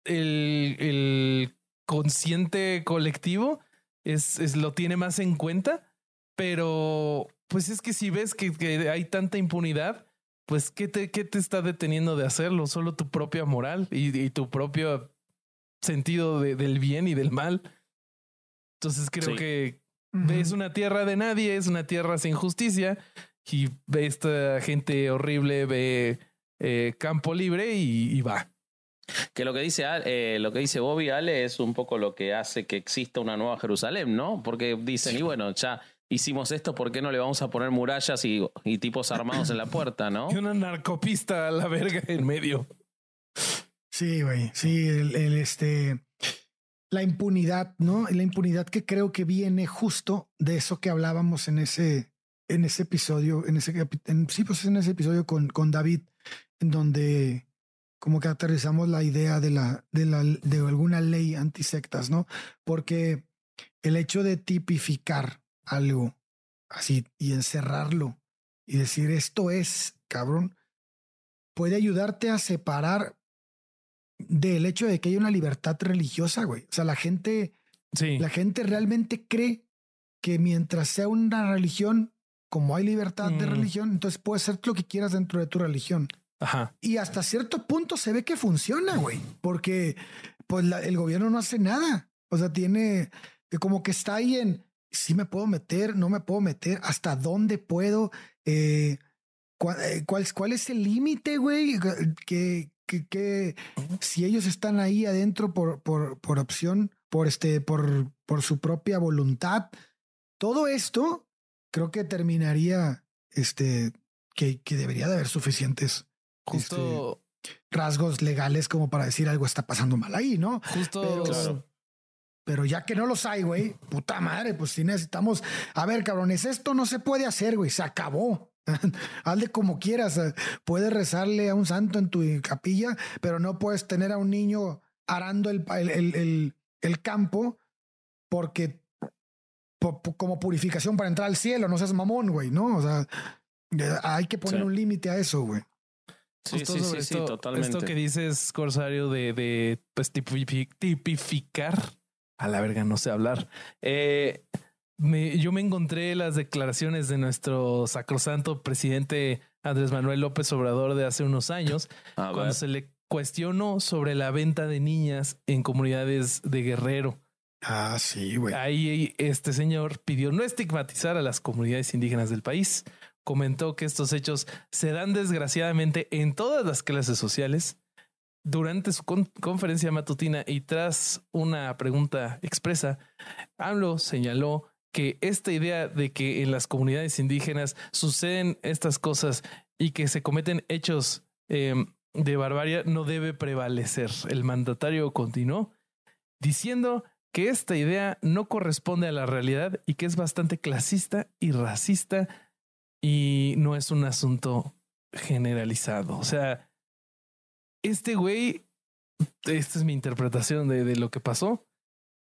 el, consciente colectivo es, lo tiene más en cuenta, pero pues es que si ves que, que hay tanta impunidad, pues ¿qué te, ¿qué te está deteniendo de hacerlo? Solo tu propia moral y, y tu propio sentido de, del bien y del mal. Entonces creo sí. que uh -huh. es una tierra de nadie, es una tierra sin justicia y ve esta gente horrible, ve eh, campo libre y, y, va. Que lo que dice eh, lo que dice Bobby Ale es un poco lo que hace que exista una nueva Jerusalén, ¿no? Porque dicen, y bueno, ya hicimos esto, ¿por qué no le vamos a poner murallas y, y tipos armados en la puerta, no? Y una narcopista a la verga en medio. Sí, güey. Sí, el, el, este. La impunidad, ¿no? La impunidad que creo que viene justo de eso que hablábamos en ese, en ese episodio, en ese sí, pues en ese episodio con, con David, en donde como que aterrizamos la idea de la, de la, de alguna ley antisectas, ¿no? Porque el hecho de tipificar algo así y encerrarlo y decir esto es, cabrón, puede ayudarte a separar del hecho de que hay una libertad religiosa, güey. O sea, la gente, sí. la gente realmente cree que mientras sea una religión, como hay libertad mm. de religión, entonces puedes hacer lo que quieras dentro de tu religión. Ajá. Y hasta cierto punto se ve que funciona, güey, porque pues la, el gobierno no hace nada. O sea, tiene que como que está ahí en si me puedo meter, no me puedo meter, hasta dónde puedo, eh, cuál, cuál, cuál es el límite, güey, que, que, que, si ellos están ahí adentro por, por, por opción, por este, por, por su propia voluntad, todo esto creo que terminaría, este, que, que debería de haber suficientes Justo este, rasgos legales como para decir algo está pasando mal ahí, ¿no? Justo. Pero, claro. pero ya que no los hay, güey, puta madre, pues sí necesitamos. A ver, cabrones, esto no se puede hacer, güey, se acabó. Hazle como quieras. Puedes rezarle a un santo en tu capilla, pero no puedes tener a un niño arando el, el, el, el campo porque po, po, como purificación para entrar al cielo, no seas mamón, güey, ¿no? O sea, hay que poner sí. un límite a eso, güey. Sí, sí, sí, esto, totalmente. Esto que dices, Corsario, de, de pues, tipificar. A la verga, no sé hablar. Eh, me, yo me encontré las declaraciones de nuestro sacrosanto presidente Andrés Manuel López Obrador de hace unos años, cuando se le cuestionó sobre la venta de niñas en comunidades de Guerrero. Ah, sí, güey. Ahí este señor pidió no estigmatizar a las comunidades indígenas del país. Comentó que estos hechos se dan desgraciadamente en todas las clases sociales. Durante su con conferencia matutina y tras una pregunta expresa, AMLO señaló que esta idea de que en las comunidades indígenas suceden estas cosas y que se cometen hechos eh, de barbarie no debe prevalecer. El mandatario continuó diciendo que esta idea no corresponde a la realidad y que es bastante clasista y racista y no es un asunto generalizado. O sea, este güey, esta es mi interpretación de lo que pasó,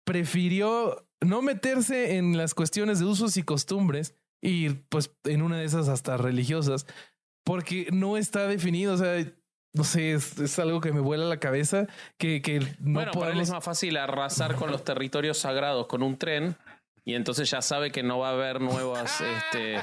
prefirió no meterse en las cuestiones de usos y costumbres y pues en una de esas hasta religiosas, porque no está definido, o sea, no sé, es, es, algo que me vuela la cabeza, que, que no bueno, podemos... para él es más fácil arrasar con los territorios sagrados con un tren y entonces ya sabe que no va a haber nuevas, este,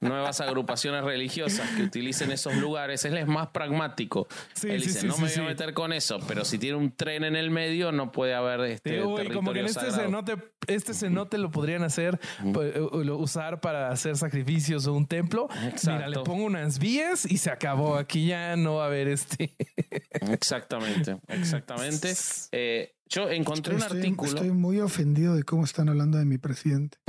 nuevas agrupaciones religiosas que utilicen esos lugares. Él es más pragmático. Sí, Él sí, dice, sí, no me voy a meter con eso, pero si tiene un tren en el medio, no puede haber este güey, como que en este sagrado. cenote, este cenote lo podrían hacer, uh -huh. usar para hacer sacrificios o un templo. Exacto. Mira, le pongo unas vías y se acabó. Aquí ya no va a haber este. exactamente, exactamente. Eh, yo encontré estoy, un artículo. Estoy muy ofendido de cómo están hablando de mi presidente.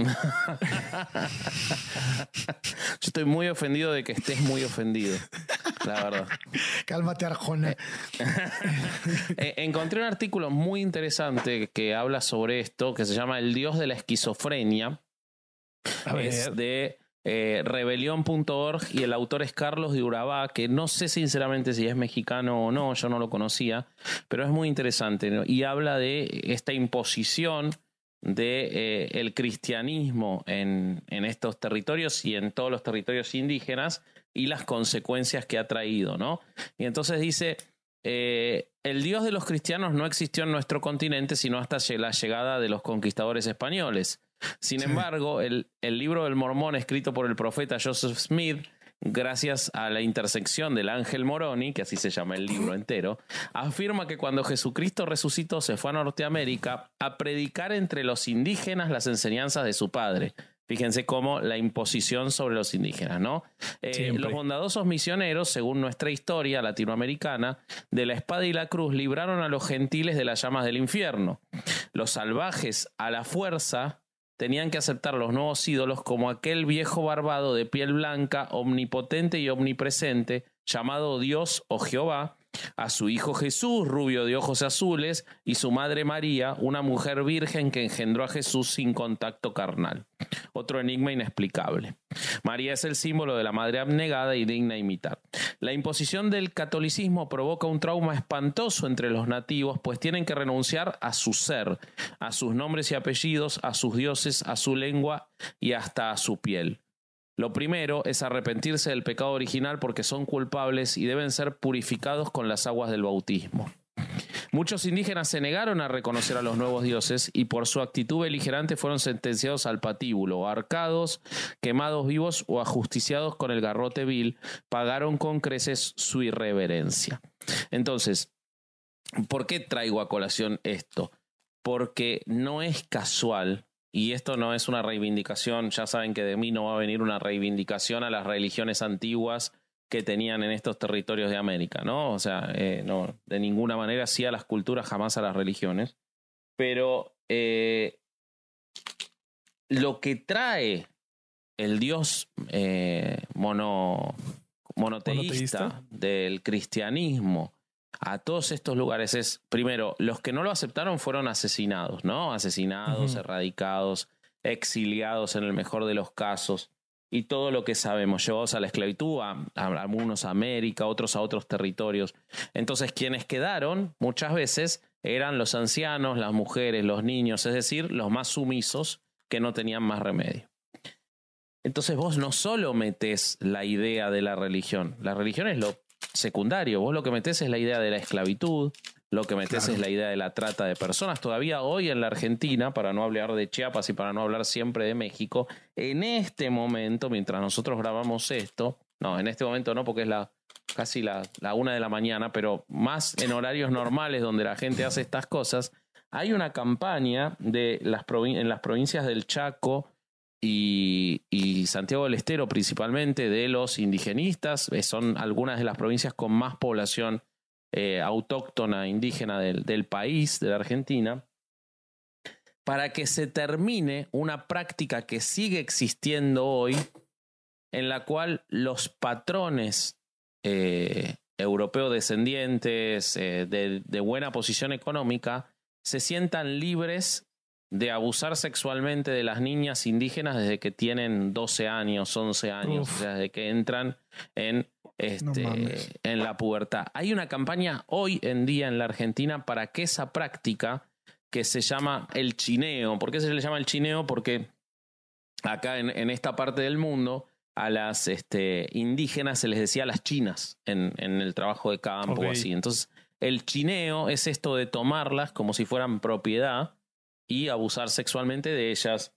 Yo estoy muy ofendido de que estés muy ofendido. La verdad. Cálmate, Arjona. eh, encontré un artículo muy interesante que habla sobre esto, que se llama El Dios de la Esquizofrenia. A es de eh, rebelión.org y el autor es Carlos de Urabá, que no sé sinceramente si es mexicano o no, yo no lo conocía, pero es muy interesante y habla de esta imposición de eh, cristianismo en, en, estos territorios y en todos los territorios indígenas y las consecuencias que ha traído, ¿no? Y entonces dice, eh, el Dios de los cristianos no existió en nuestro continente sino hasta la llegada de los conquistadores españoles. Sin embargo, el, el libro del Mormón escrito por el profeta Joseph Smith gracias a la intersección del ángel Moroni, que así se llama el libro entero, afirma que cuando Jesucristo resucitó se fue a Norteamérica a predicar entre los indígenas las enseñanzas de su padre. Fíjense cómo la imposición sobre los indígenas, ¿no? Eh, los bondadosos misioneros, según nuestra historia latinoamericana, de la espada y la cruz libraron a los gentiles de las llamas del infierno. Los salvajes, a la fuerza, tenían que aceptar los nuevos ídolos como aquel viejo barbado de piel blanca, omnipotente y omnipresente, llamado Dios o Jehová, a su hijo Jesús, rubio de ojos azules, y su madre María, una mujer virgen que engendró a Jesús sin contacto carnal. Otro enigma inexplicable. María es el símbolo de la madre abnegada y digna de imitar. La imposición del catolicismo provoca un trauma espantoso entre los nativos, pues tienen que renunciar a su ser, a sus nombres y apellidos, a sus dioses, a su lengua y hasta a su piel. Lo primero es arrepentirse del pecado original porque son culpables y deben ser purificados con las aguas del bautismo. Muchos indígenas se negaron a reconocer a los nuevos dioses y por su actitud beligerante fueron sentenciados al patíbulo, arcados, quemados vivos o ajusticiados con el garrote vil, pagaron con creces su irreverencia. Entonces, ¿por qué traigo a colación esto? Porque no es casual y esto no es una reivindicación, ya saben que de mí no va a venir una reivindicación a las religiones antiguas que tenían en estos territorios de América, ¿no? O sea, eh, no, de ninguna manera sí a las culturas, jamás a las religiones. Pero eh, lo que trae el Dios eh, mono, monoteísta, del cristianismo a todos estos lugares es, primero, los que no lo aceptaron fueron asesinados, ¿no? Asesinados, erradicados, exiliados en el mejor de los casos, y todo lo que sabemos, llevados a la esclavitud, a, algunos a América, otros a otros territorios. Entonces, quienes quedaron muchas veces eran los ancianos, las mujeres, los niños, es decir, los más sumisos que no tenían más remedio. Entonces vos no solo metés la idea de la religión, la religión es lo secundario. Vos lo que metés es la idea de la esclavitud, lo que metés es la idea de la trata de personas. Todavía hoy en la Argentina, para no hablar de Chiapas y para no hablar siempre de México, en este momento, mientras nosotros grabamos esto, no, en este momento no, porque es la casi la, la una de la mañana, pero más en horarios normales donde la gente hace estas cosas, hay una campaña de las en las provincias del Chaco, y, Santiago del Estero principalmente de los indigenistas, eh, son algunas de las provincias con más población eh, autóctona indígena del, del país, de la Argentina, para que se termine una práctica que sigue existiendo hoy, en la cual los patrones eh, europeos descendientes de, de, buena posición económica se sientan libres de abusar sexualmente de las niñas indígenas desde que tienen 12 años, 11 años, o sea, desde que entran en, este, en la pubertad. Hay una campaña hoy en día en la Argentina para que esa práctica que se llama el chineo, ¿por qué se le llama el chineo? Porque acá en, en esta parte del mundo a las este, indígenas se les decía las chinas en, en el trabajo de campo o así. Entonces, el chineo es esto de tomarlas como si fueran propiedad y abusar sexualmente de ellas,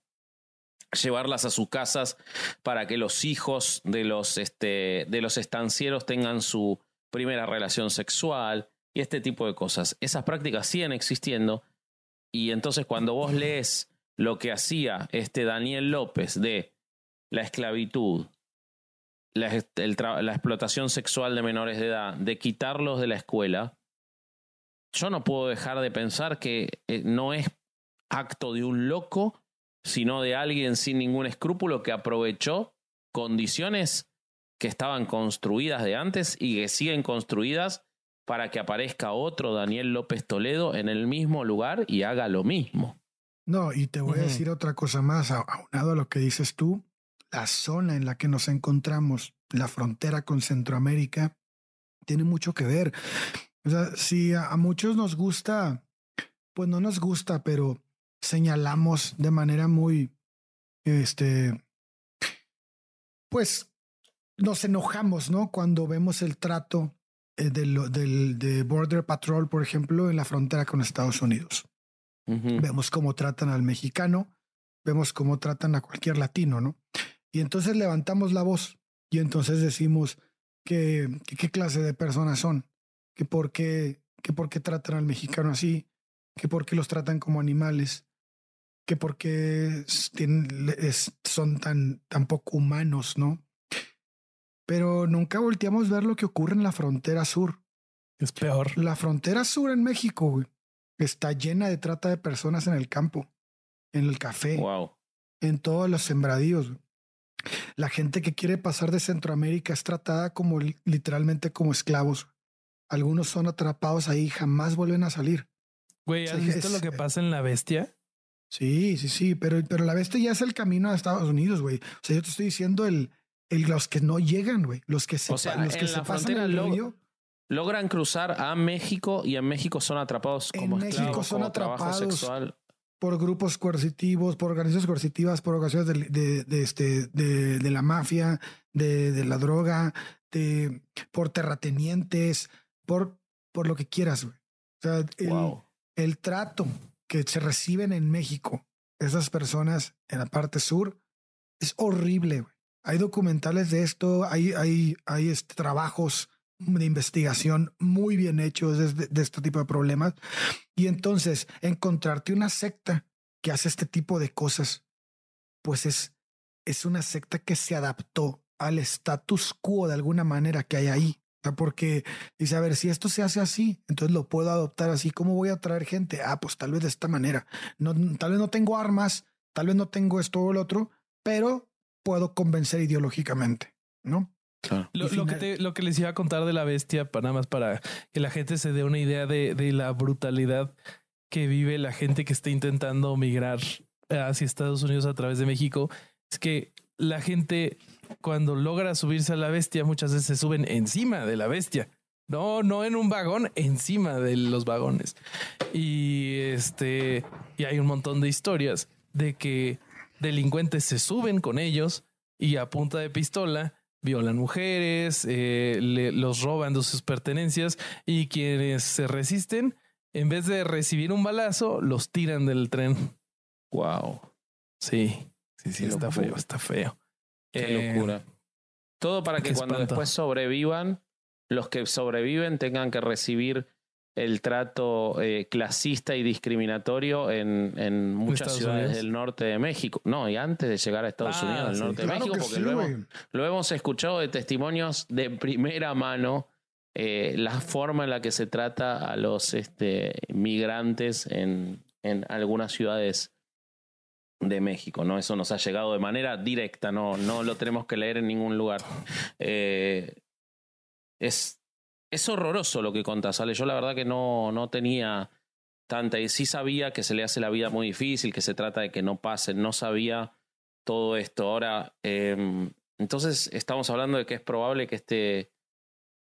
llevarlas a sus casas para que los hijos de los, este, de los estancieros tengan su primera relación sexual y este tipo de cosas. Esas prácticas siguen existiendo y entonces cuando vos lees lo que hacía este Daniel López de la esclavitud, la, explotación sexual de menores de edad, de quitarlos de la escuela, yo no puedo dejar de pensar que eh, no es acto de un loco, sino de alguien sin ningún escrúpulo que aprovechó condiciones que estaban construidas de antes y que siguen construidas para que aparezca otro Daniel López Toledo en el mismo lugar y haga lo mismo. No, y te voy a decir otra cosa más, aunado a lo que dices tú. la zona en la que nos encontramos, la frontera con Centroamérica, tiene mucho que ver. O sea, si a, a muchos nos gusta, pues no nos gusta, pero señalamos de manera muy, este, pues nos enojamos, ¿no? Cuando vemos el trato eh, del, del, de Border Patrol, por ejemplo, en la frontera con Estados Unidos. Vemos cómo tratan al mexicano, vemos cómo tratan a cualquier latino, ¿no? Y entonces levantamos la voz y entonces decimos que, que qué clase de personas son, que por qué, que por qué tratan al mexicano así, que por qué los tratan como animales, que por qué s- tienen- es- son tan, tan poco humanos, ¿no? Pero nunca volteamos a ver lo que ocurre en la frontera sur. Es peor. La frontera sur en México, güey, está llena de trata de personas en el campo, en el café, Wow. en todos los sembradíos. güey. La gente que quiere pasar de Centroamérica es tratada como li- literalmente como esclavos. Algunos son atrapados ahí y jamás vuelven a salir. Güey, ¿has visto es- lo que pasa en La Bestia? Sí, sí, sí, pero, pero la bestia ya es el camino a Estados Unidos, güey. O sea, yo te estoy diciendo el, el los que no llegan, güey, los que se, O sea, los que en se la pasan el lo- río. Logran cruzar a México y en México son atrapados En como México esclavos, son como atrapados. sexual. por grupos coercitivos, por organizaciones coercitivas, por organizaciones de, de, de este, de, de la mafia, de, de la droga, de, por terratenientes, por, por lo que quieras. güey. O sea, el, Wow. el trato que se reciben en México, esas personas en la parte sur, es horrible. Hay documentales de esto, hay, hay, hay este, trabajos de investigación muy bien hechos de, de este tipo de problemas. Y entonces encontrarte una secta que hace este tipo de cosas, pues es, es una secta que se adaptó al status quo de alguna manera que hay ahí. Sea, porque dice, a ver, si esto se hace así, entonces lo puedo adoptar así. ¿Cómo voy a traer gente? Ah, pues tal vez de esta manera. No, tal vez no tengo armas, tal vez no tengo esto o el otro, pero puedo convencer ideológicamente, ¿no? Claro. Lo, lo que te- lo que les iba a contar de la bestia, para nada más para que la gente se dé una idea de, de la brutalidad que vive la gente que está intentando migrar hacia Estados Unidos a través de México, es que la gente cuando logra subirse a la bestia muchas veces se suben encima de la bestia. No, no en un vagón, encima de los vagones. Y este, y hay un montón de historias de que delincuentes se suben con ellos y a punta de pistola violan mujeres, eh, le- los roban de sus pertenencias y quienes se resisten, en vez de recibir un balazo, los tiran del tren. Wow. Sí, sí, sí, está feo, está feo. Qué Eh, locura. Todo para que qué cuando espanto. después sobrevivan, los que sobreviven tengan que recibir el trato eh, clasista y discriminatorio en, en muchas Estados ciudades Unidos. del norte de México. No, y antes de llegar a Estados Ah, Unidos, del sí. norte de Claro México, que porque sí, lo, hemos, güey. lo hemos escuchado de testimonios de primera mano, eh, la forma en la que se trata a los este, migrantes en, en algunas ciudades de México, ¿no? Eso nos ha llegado de manera directa, no, no lo tenemos que leer en ningún lugar. Eh, es, es horroroso lo que contás. Yo la verdad que no, no tenía tanta, y sí sabía que se le hace la vida muy difícil, que se trata de que no pasen, no sabía todo esto. Ahora, eh, entonces estamos hablando de que es probable que este,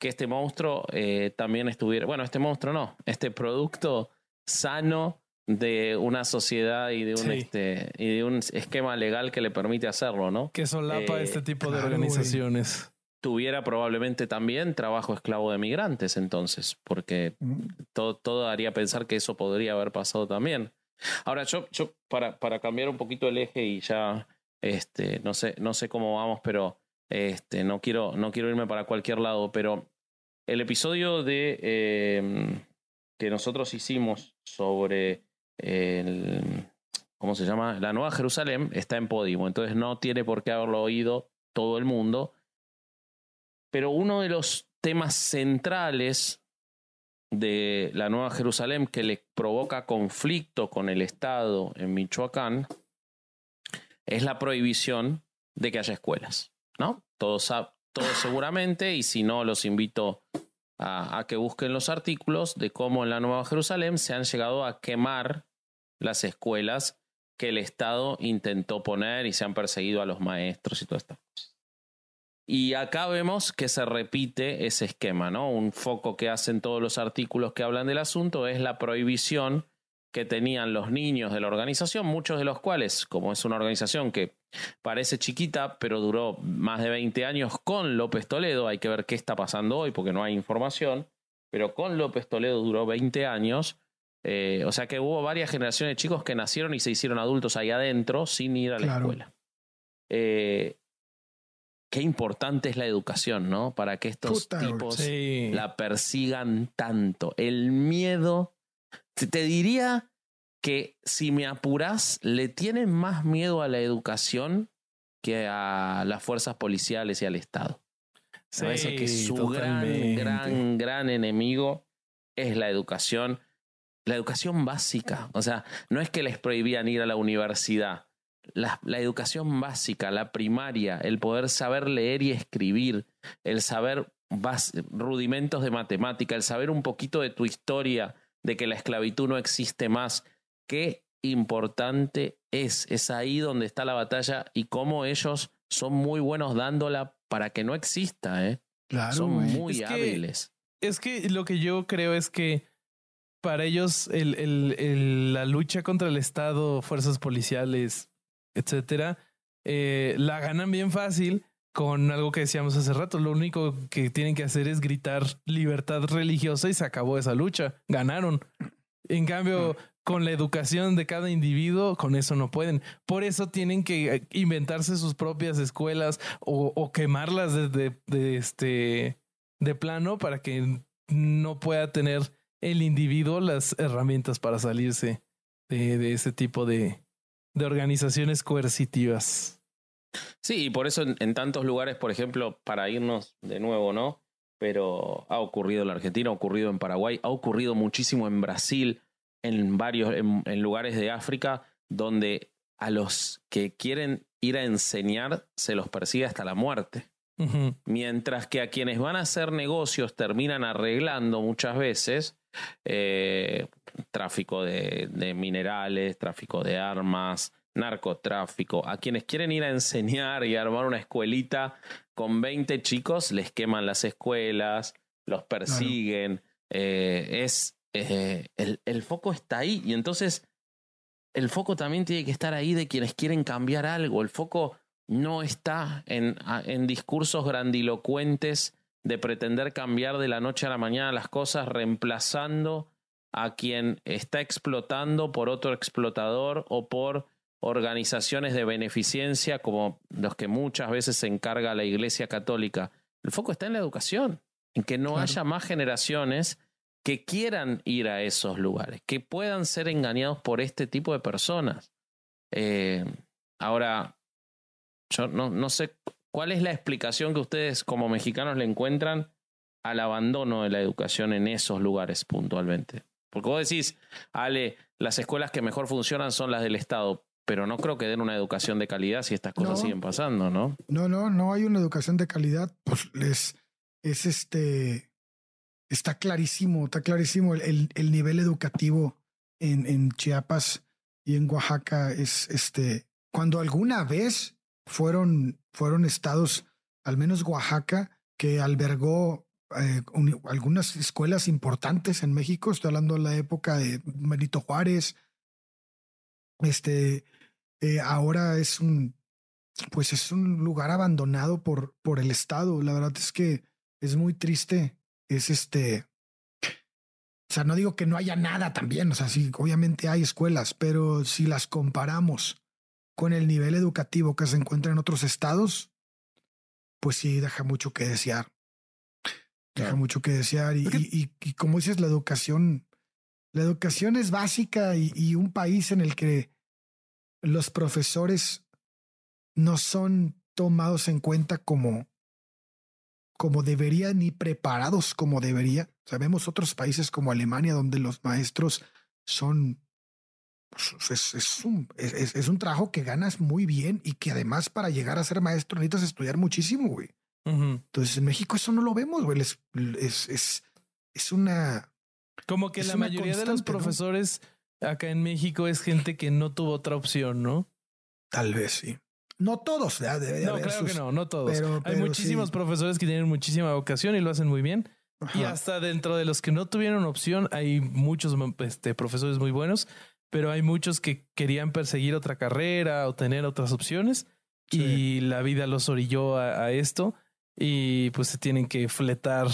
que este monstruo eh, también estuviera, bueno, este monstruo no, este producto sano de una sociedad y de un Sí. este y de un esquema legal que le permite hacerlo, ¿no? que solapa Eh, este tipo de claro, organizaciones. Tuviera probablemente también trabajo esclavo de migrantes entonces, porque todo, todo haría pensar que eso podría haber pasado también. Ahora, yo, yo para, para cambiar un poquito el eje y ya este, no sé, no sé cómo vamos, pero este, no quiero, no quiero irme para cualquier lado, pero el episodio de eh, que nosotros hicimos sobre ¿cómo se llama? La Nueva Jerusalén está en Podimo, entonces no tiene por qué haberlo oído todo el mundo. Pero uno de los temas centrales de la Nueva Jerusalén que le provoca conflicto con el Estado en Michoacán es la prohibición de que haya escuelas, ¿no? Todos, todos seguramente, y si no, los invito a, que busquen los artículos de cómo en la Nueva Jerusalén se han llegado a quemar las escuelas que el Estado intentó poner y se han perseguido a los maestros y estas cosas. Y acá vemos que se repite ese esquema, ¿no? Un foco que hacen todos los artículos que hablan del asunto es la prohibición que tenían los niños de la organización, muchos de los cuales, como es una organización que parece chiquita, pero duró más de 20 años con López Toledo, hay que ver qué está pasando hoy porque no hay información, pero con López Toledo duró 20 años, eh, o sea que hubo varias generaciones de chicos que nacieron y se hicieron adultos ahí adentro sin ir a la escuela. Eh, qué importante es la educación, ¿no? Para que estos tipos la persigan tanto. El miedo te diría que si me apuras, le tienen más miedo a la educación que a las fuerzas policiales y al Estado. Sí, que su gran, gran, gran enemigo es la educación, la educación básica. O sea, no es que les prohibían ir a la universidad. La, la, educación básica, la primaria, el poder saber leer y escribir, el saber rudimentos de matemática, el saber un poquito de tu historia, de que la esclavitud no existe más. Qué importante es. Es ahí donde está la batalla y cómo ellos son muy buenos dándola para que no exista. ¿eh? Claro, son muy hábiles. es que lo que yo creo es que para ellos el, el, la lucha contra el Estado, fuerzas policiales, etcétera, eh, la ganan bien fácil con algo que decíamos hace rato. Lo único que tienen que hacer es gritar libertad religiosa y se acabó esa lucha. Ganaron. En cambio, con la educación de cada individuo, con eso no pueden. Por eso tienen que eh, inventarse sus propias escuelas o, quemarlas de, de, este de plano para que no pueda tener el individuo las herramientas para salirse de, ese tipo de, de organizaciones coercitivas. Sí, y por eso en, tantos lugares, por ejemplo, para irnos de nuevo, ¿no? Pero ha ocurrido en la Argentina, ha ocurrido en Paraguay, ha ocurrido muchísimo en Brasil, en varios en, lugares de África, donde a los que quieren ir a enseñar se los persigue hasta la muerte. Mientras que a quienes van a hacer negocios terminan arreglando muchas veces eh, tráfico de, de minerales, tráfico de armas, narcotráfico. A quienes quieren ir a enseñar y armar una escuelita con 20 chicos, les queman las escuelas, los persiguen. Eh, es eh, el, el, foco está ahí. Y entonces el foco también tiene que estar ahí de quienes quieren cambiar algo. El foco no está en, en discursos grandilocuentes de pretender cambiar de la noche a la mañana las cosas, reemplazando a quien está explotando por otro explotador o por organizaciones de beneficencia como los que muchas veces se encarga la Iglesia Católica. El foco está en la educación, en que no haya más generaciones que quieran ir a esos lugares, que puedan ser engañados por este tipo de personas. Eh, ahora, yo no, no sé cuál es la explicación que ustedes como mexicanos le encuentran al abandono de la educación en esos lugares puntualmente. Porque vos decís, Ale, las escuelas que mejor funcionan son las del Estado pero no creo que den una educación de calidad si estas cosas siguen pasando, ¿no? No, no, no hay una educación de calidad. Pues es, es este, está clarísimo, está clarísimo el, el nivel educativo en, en Chiapas y en Oaxaca es este, cuando alguna vez fueron, fueron estados, al menos Oaxaca, que albergó eh, algunas escuelas importantes en México, estoy hablando de la época de Benito Juárez, este, eh, ahora es un, pues es un lugar abandonado por, por el Estado. La verdad es que es muy triste. Es este, o sea, no digo que no haya nada también, o sea, sí, obviamente hay escuelas, pero si las comparamos con el nivel educativo que se encuentra en otros estados, pues sí, deja mucho que desear. Deja mucho que desear. Y, y, y, como dices, la educación, la educación es básica y, un país en el que los profesores no son tomados en cuenta como, como debería ni preparados como debería. Sabemos otros países como Alemania donde los maestros son pues, es, es, un, es, es, un trabajo que ganas muy bien y que además para llegar a ser maestro necesitas estudiar muchísimo, güey. Entonces en México eso no lo vemos, güey. Es, es, es, es una... Como que la mayoría de los profesores acá en México es gente que no tuvo otra opción, ¿no? Tal vez sí. No todos, ¿verdad? Debe de No, haber claro sus- que no, no todos. pero- Hay pero muchísimos sí. profesores que tienen muchísima vocación y lo hacen muy bien. Y Ajá. hasta dentro de los que no tuvieron opción, hay muchos este, profesores muy buenos, pero hay muchos que querían perseguir otra carrera o tener otras opciones y la vida los orilló a, a esto y pues se tienen que fletar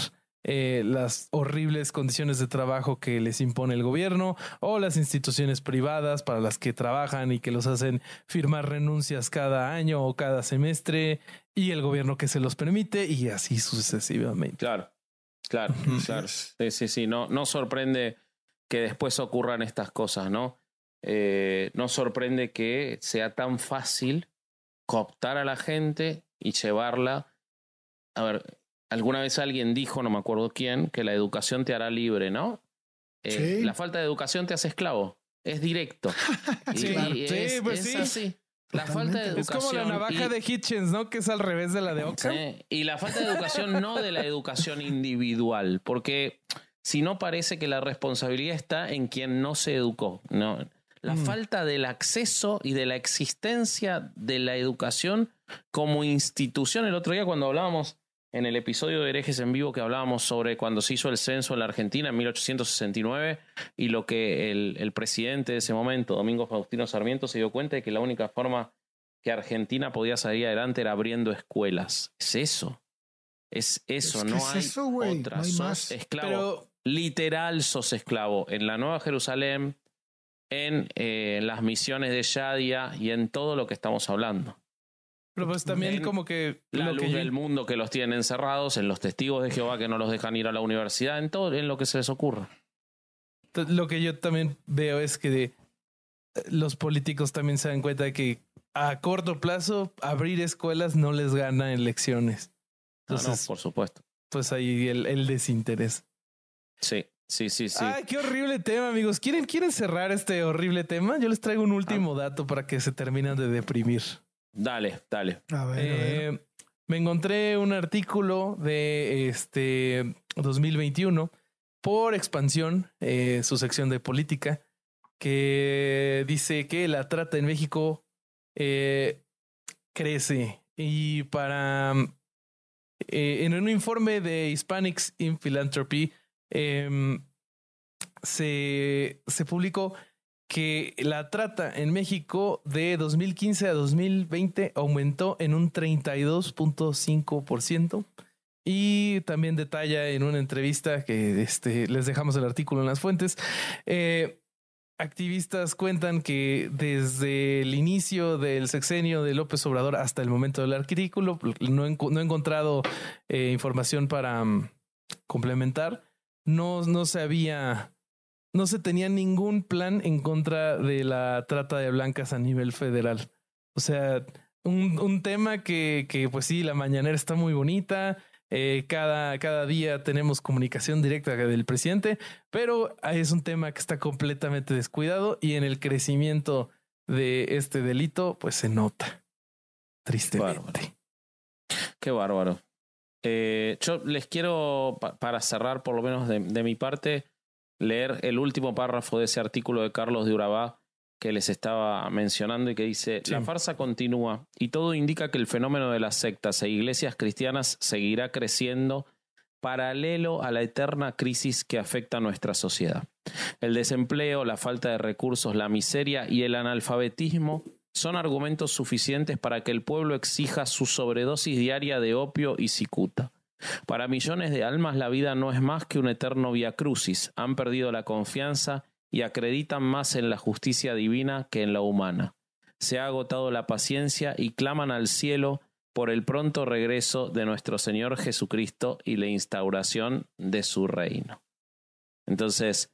eh, las horribles condiciones de trabajo que les impone el gobierno o las instituciones privadas para las que trabajan y que los hacen firmar renuncias cada año o cada semestre y el gobierno que se los permite y así sucesivamente. Claro, claro, claro. Sí, sí, sí. No, no sorprende que después ocurran estas cosas, ¿no? Eh, no sorprende que sea tan fácil cooptar a la gente y llevarla. A ver, alguna vez alguien dijo, no me acuerdo quién, que la educación te hará libre, ¿no? Eh, Sí. La falta de educación te hace esclavo. Es directo. Y- Sí, y claro. es, Sí, pues es sí. así. La falta de Totalmente. Es educación. como la navaja y- de Hitchens, ¿no? Que es al revés de la de. Sí, Y la falta de educación no de la educación individual, porque si no parece que la responsabilidad está en quien no se educó. No. La Mm. falta del acceso y de la existencia de la educación como institución. El otro día cuando hablábamos en el episodio de Herejes en Vivo que hablábamos sobre cuando se hizo el censo en la Argentina en 1869 y lo que el, el presidente de ese momento, Domingo Faustino Sarmiento, se dio cuenta de que la única forma que Argentina podía salir adelante era abriendo escuelas. Es eso. Es eso, Es que no es hay eso, otra. no hay sos esclavo. Pero Literal sos esclavo. En la Nueva Jerusalén, en eh, las misiones de Shadia y en todo lo que estamos hablando. Pero pues también como que La luz que yo- del mundo que los tienen encerrados, en los testigos de Jehová que no los dejan ir a la universidad, en todo, en lo que se les ocurra. lo que yo también veo es que de- los políticos también se dan cuenta de que a corto plazo abrir escuelas no les gana elecciones. No, no, Entonces, por supuesto. pues ahí el, el desinterés. Sí, sí, sí, sí. Ay, qué horrible tema, amigos. ¿Quieren, ¿Quieren cerrar este horrible tema? Yo les traigo un último Ah. dato para que se terminen de deprimir. Dale, dale. A ver, a ver. Eh, me encontré un artículo de este 2021 por expansión, eh, su sección de política, que dice que la trata en México eh, crece y para en un informe de Hispanics in Philanthropy em, se, se publicó que la trata en México de 2015 a 2020 aumentó en un 32.5%. Y también detalla en una entrevista que este, les dejamos el artículo en las fuentes. eh, activistas cuentan que desde el inicio del sexenio de López Obrador hasta el momento del artículo, no he, no encontrado eh, información para mm, complementar. No, no se había no se tenía ningún plan en contra de la trata de blancas a nivel federal. O sea, un, un tema que, que, pues sí, la mañanera está muy bonita. eh, cada, cada día tenemos comunicación directa del presidente, pero es un tema que está completamente descuidado y en el crecimiento de este delito, pues se nota. Tristemente. Bárbaro. Qué bárbaro. Eh, yo les quiero, pa- para cerrar por lo menos de, de mi parte, leer el último párrafo de ese artículo de Carlos de Urabá que les estaba mencionando y que dice, Sí. la farsa continúa y todo indica que el fenómeno de las sectas e iglesias cristianas seguirá creciendo paralelo a la eterna crisis que afecta a nuestra sociedad. El desempleo, la falta de recursos, la miseria y el analfabetismo son argumentos suficientes para que el pueblo exija su sobredosis diaria de opio y cicuta. Para millones de almas la vida no es más que un eterno via crucis. Han perdido la confianza y acreditan más en la justicia divina que en la humana. Se ha agotado la paciencia y claman al cielo por el pronto regreso de nuestro Señor Jesucristo y la instauración de su reino. Entonces,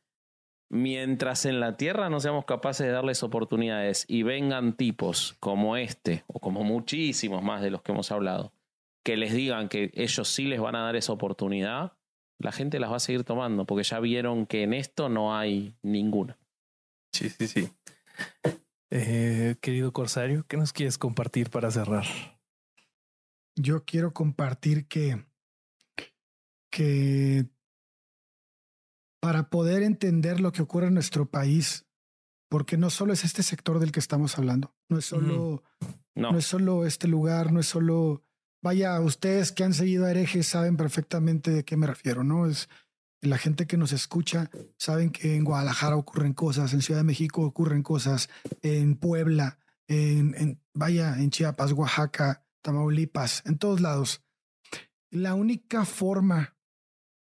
mientras en la tierra no seamos capaces de darles oportunidades y vengan tipos como este, o como muchísimos más de los que hemos hablado, que les digan que ellos sí les van a dar esa oportunidad, la gente las va a seguir tomando, porque ya vieron que en esto no hay ninguna. Sí, sí, sí. Eh, querido Corsario, ¿qué nos quieres compartir para cerrar? Yo quiero compartir que, que para poder entender lo que ocurre en nuestro país, porque no solo es este sector del que estamos hablando, no es solo, No, no es solo este lugar, no es solo, vaya, ustedes que han seguido a herejes saben perfectamente de qué me refiero, ¿no? Es la gente que nos escucha, saben que en Guadalajara ocurren cosas, en Ciudad de México ocurren cosas, en Puebla, en, vaya, en Chiapas, Oaxaca, Tamaulipas, en todos lados. La única forma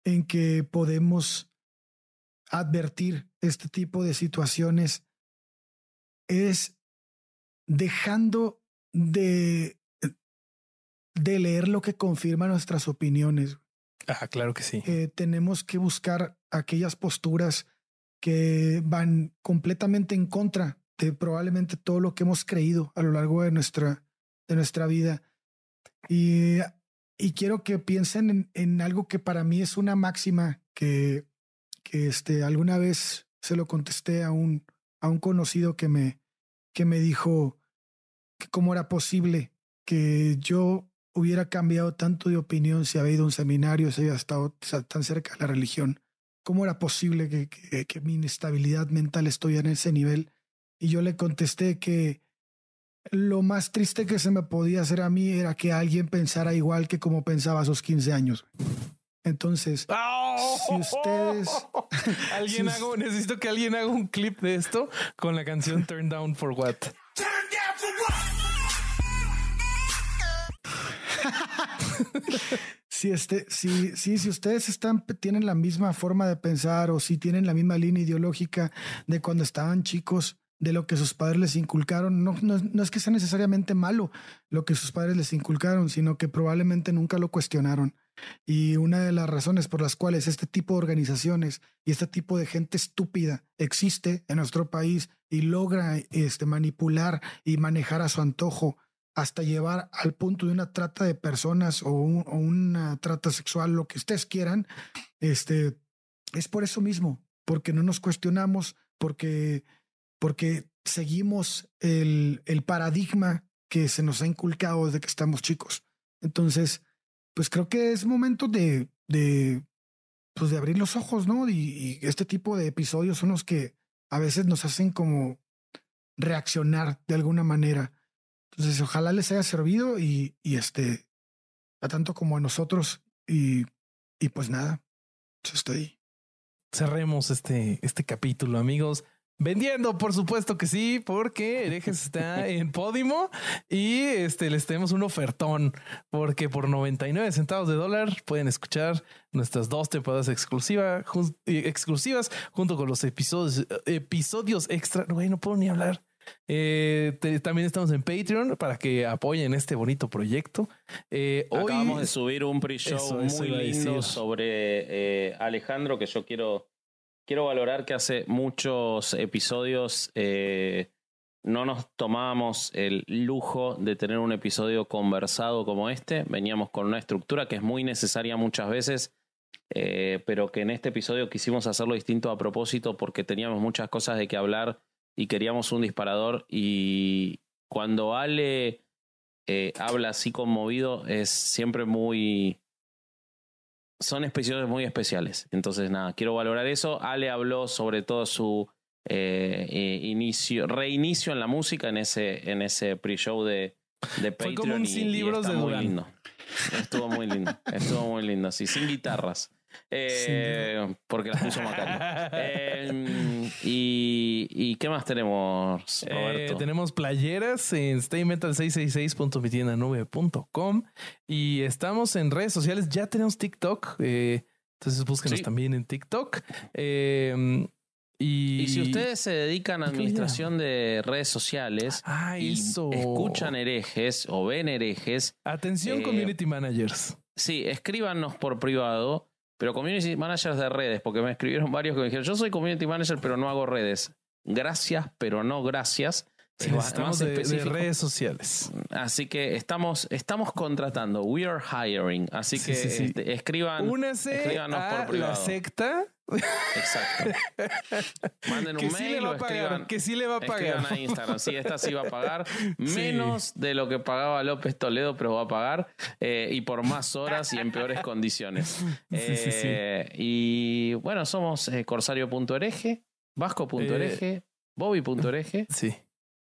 en que podemos advertir este tipo de situaciones es dejando de, de leer lo que confirma nuestras opiniones. Ah, claro que sí. Eh, tenemos que buscar aquellas posturas que van completamente en contra de probablemente todo lo que hemos creído a lo largo de nuestra, de nuestra vida. Y, y quiero que piensen en, en algo que para mí es una máxima que, que este, alguna vez se lo contesté a un, a un conocido que me, que me dijo que cómo era posible que yo hubiera cambiado tanto de opinión si había ido a un seminario, si había estado tan cerca de la religión. ¿Cómo era posible que, que, que mi inestabilidad mental estuviera en ese nivel? Y yo le contesté que lo más triste que se me podía hacer a mí era que alguien pensara igual que como pensaba a sus 15 años. Entonces, si ustedes... alguien si- haga, necesito que alguien haga un clip de esto con la canción Turn Down for What. si este, si, si, si ustedes están, tienen la misma forma de pensar o si tienen la misma línea ideológica de cuando estaban chicos, de lo que sus padres les inculcaron, no, no, no es que sea necesariamente malo lo que sus padres les inculcaron, sino que probablemente nunca lo cuestionaron. Y una de las razones por las cuales este tipo de organizaciones y este tipo de gente estúpida existe en nuestro país y logra este, manipular y manejar a su antojo hasta llevar al punto de una trata de personas o, un- una trata sexual, lo que ustedes quieran, este, es por eso mismo, porque no nos cuestionamos, porque, porque seguimos el, el paradigma que se nos ha inculcado desde que estamos chicos. Entonces, pues creo que es momento de, de, pues de abrir los ojos, ¿no? Y, y este tipo de episodios son los que a veces nos hacen como reaccionar de alguna manera. Entonces, ojalá les haya servido y, y este, a tanto como a nosotros. Y, y pues nada, yo estoy. cerremos este, este capítulo, amigos. Vendiendo, por supuesto que sí, porque Herejes está en Podimo y este les tenemos un ofertón, porque por 99 centavos de dólar pueden escuchar nuestras dos temporadas exclusiva, eh, exclusivas junto con los episodios, episodios extra. Güey, no puedo ni hablar. Eh, te- también estamos en Patreon para que apoyen este bonito proyecto. Eh, hoy- Acabamos de subir un pre-show muy lindo sobre eh, Alejandro que yo quiero, quiero valorar que hace muchos episodios eh, no nos tomábamos el lujo de tener un episodio conversado como este. Veníamos con una estructura que es muy necesaria muchas veces, pero que en este episodio quisimos hacerlo distinto a propósito porque teníamos muchas cosas de que hablar y queríamos un disparador. Y cuando Ale eh, habla así conmovido es siempre muy... Son episodios muy especiales. Entonces, nada, quiero valorar eso. Ale habló sobre todo su eh, inicio, reinicio en la música en ese, en ese pre-show de, de Patreon. como un sin y libros de muy Durán. lindo. Estuvo muy lindo. Estuvo muy lindo, sí, sin guitarras. Eh, porque las puso Macari. Eh, y, ¿Y qué más tenemos, Eh, Roberto? tenemos playeras en staymetal666.mitiendanube.com y estamos en redes sociales. Ya tenemos TikTok. entonces búsquenos Sí. también en TikTok. Eh, y, Y si ustedes se dedican a ¿Qué le administración de redes sociales Ah, y eso. escuchan herejes o ven herejes, Atención, community managers. sí, escríbanos por privado, pero community managers de redes, porque me escribieron varios que me dijeron, yo soy community manager, pero no hago redes. Gracias, pero no gracias. Sí, Es más- necesitamos más de, redes sociales. Así que estamos, estamos contratando. We are hiring. Así Sí, que sí, sí. este, escriban. Escríbanos por a la privado. secta Exacto. Manden que un sí mail le va o a pagar. escriban. Que sí le va a pagar. a Instagram. Sí, esta sí va a pagar Sí. menos de lo que pagaba López Toledo, pero va a pagar eh, y por más horas y en peores condiciones. Sí, sí, sí. Eh, Y bueno, somos eh, corsario.hereje, vasco.hereje, Bobby.hereje. Sí.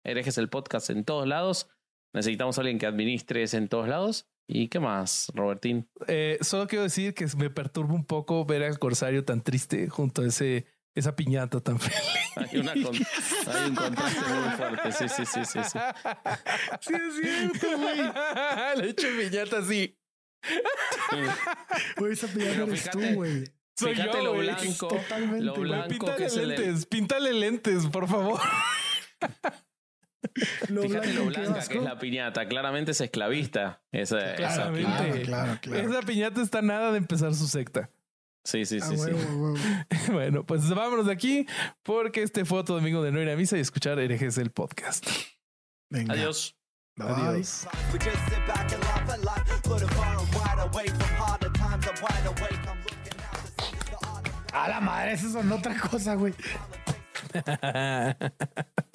Hereje es el podcast en todos lados. Necesitamos a alguien que administre ese en todos lados. ¿Y qué más, Robertín? Eh, solo quiero decir que me perturba un poco ver al Corsario tan triste junto a ese, esa piñata tan feliz. Hay, una con- hay un contraste muy fuerte. Sí, sí, sí, sí. sí. Sí, es cierto, güey. Le he hecho piñata así. Güey, esa piñata Pero eres fíjate, tú, güey. Soy yo, lo blanco. Totalmente, Lo blanco que Píntale es el. lentes, píntale lentes, por favor. Lo Fíjate lo blanca que es la piñata. Claramente es esclavista. Esa, esa Claramente. piñata. Claro, claro, claro. Esa piñata está nada de empezar su secta. Sí, sí, Ah, sí. sí. huevo. Bueno, pues vámonos de aquí porque este fue otro domingo de no ir a misa y escuchar herejes el podcast. Venga. Adiós. Bye. Adiós. A la madre, eso son otra cosa, güey.